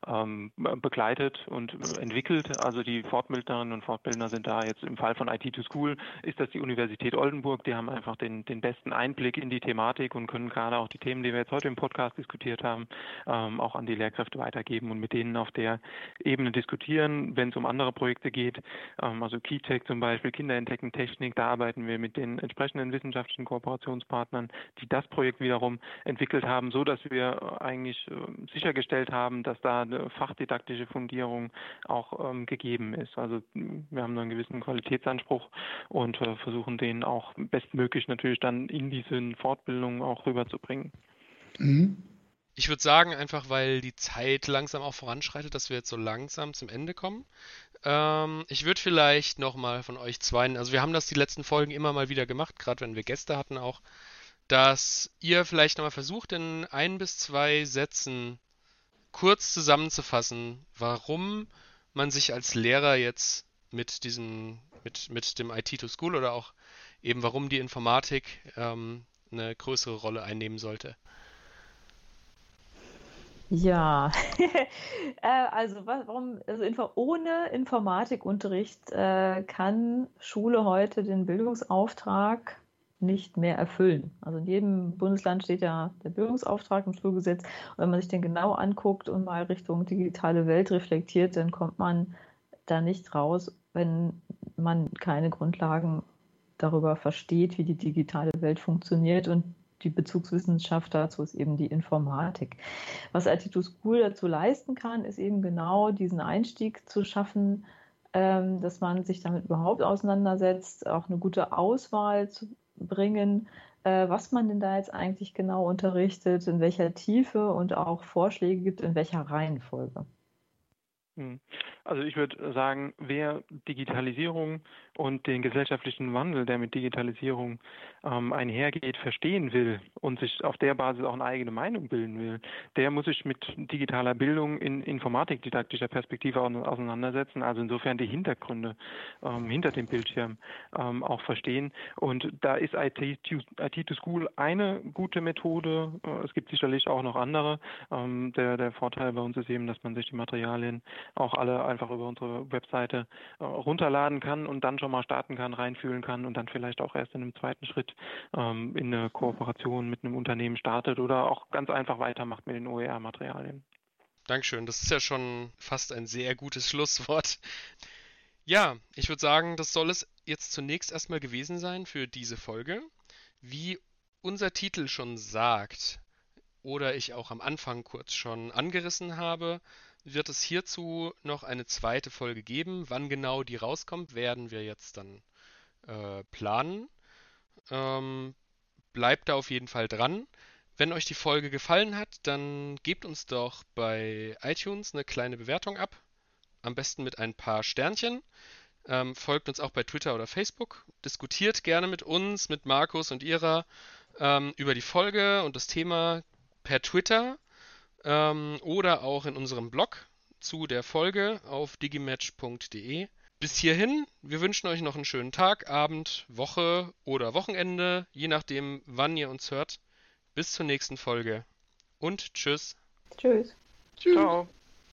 ähm, begleitet und entwickelt. Also die Fortbildnerinnen und Fortbildner sind da jetzt im Fall von IT to School, ist das die Universität Oldenburg. Die haben einfach den, den besten Einblick in die Thematik und können gerade auch die Themen, die wir jetzt heute im Podcast diskutiert haben, ähm, auch an die Lehrkräfte weitergeben und mit denen auf der Ebene diskutieren, wenn es um andere Projekte geht. Ähm, also KeyTech zum Beispiel, Kinder entdecken Technik, da arbeiten wir mit den entsprechenden wissenschaftlichen Kooperationen Kooperationspartnern, die das Projekt wiederum entwickelt haben, so dass wir eigentlich äh, sichergestellt haben, dass da eine fachdidaktische Fundierung auch ähm, gegeben ist. Also wir haben einen gewissen Qualitätsanspruch und äh, versuchen den auch bestmöglich natürlich dann in diesen Fortbildungen auch rüberzubringen. Mhm. Ich würde sagen, einfach weil die Zeit langsam auch voranschreitet, dass wir jetzt so langsam zum Ende kommen. Ähm, ich würde vielleicht nochmal von euch zwei, also wir haben das die letzten Folgen immer mal wieder gemacht, gerade wenn wir Gäste hatten auch, dass ihr vielleicht nochmal versucht, in ein bis zwei Sätzen kurz zusammenzufassen, warum man sich als Lehrer jetzt mit diesem, mit, mit dem IT to School oder auch eben warum die Informatik ähm, eine größere Rolle einnehmen sollte. Ja, äh, also warum, also ohne Informatikunterricht äh, kann Schule heute den Bildungsauftrag nicht mehr erfüllen. Also in jedem Bundesland steht ja der Bildungsauftrag im Schulgesetz. Und wenn man sich den genau anguckt und mal Richtung digitale Welt reflektiert, dann kommt man da nicht raus, wenn man keine Grundlagen darüber versteht, wie die digitale Welt funktioniert und die Bezugswissenschaft dazu ist eben die Informatik. Was IT2 School dazu leisten kann, ist eben genau diesen Einstieg zu schaffen, ähm, dass man sich damit überhaupt auseinandersetzt, auch eine gute Auswahl zu bringen, äh, was man denn da jetzt eigentlich genau unterrichtet, in welcher Tiefe und auch Vorschläge gibt, in welcher Reihenfolge. Hm. Also ich würde sagen, wer Digitalisierung und den gesellschaftlichen Wandel, der mit Digitalisierung ähm, einhergeht, verstehen will und sich auf der Basis auch eine eigene Meinung bilden will, der muss sich mit digitaler Bildung in informatikdidaktischer Perspektive auseinandersetzen. Also insofern die Hintergründe ähm, hinter dem Bildschirm ähm, auch verstehen. Und da ist IT to, IT to School eine gute Methode. Äh, es gibt sicherlich auch noch andere. Ähm, der, der Vorteil bei uns ist eben, dass man sich die Materialien auch alle einfach über unsere Webseite äh, runterladen kann und dann schon mal starten kann, reinfühlen kann und dann vielleicht auch erst in einem zweiten Schritt ähm, in eine Kooperation mit einem Unternehmen startet oder auch ganz einfach weitermacht mit den OER-Materialien. Dankeschön, das ist ja schon fast ein sehr gutes Schlusswort. Ja, ich würde sagen, das soll es jetzt zunächst erstmal gewesen sein für diese Folge. Wie unser Titel schon sagt, oder ich auch am Anfang kurz schon angerissen habe, wird es hierzu noch eine zweite Folge geben. Wann genau die rauskommt, werden wir jetzt dann äh, planen. Ähm, bleibt da auf jeden Fall dran. Wenn euch die Folge gefallen hat, dann gebt uns doch bei iTunes eine kleine Bewertung ab. Am besten mit ein paar Sternchen. Ähm, folgt uns auch bei Twitter oder Facebook. Diskutiert gerne mit uns, mit Markus und Ira ähm, über die Folge und das Thema per Twitter ähm, oder auch in unserem Blog zu der Folge auf digimatch.de. Bis hierhin, wir wünschen euch noch einen schönen Tag, Abend, Woche oder Wochenende, je nachdem, wann ihr uns hört. Bis zur nächsten Folge und tschüss. Tschüss. Tschüss. Ciao.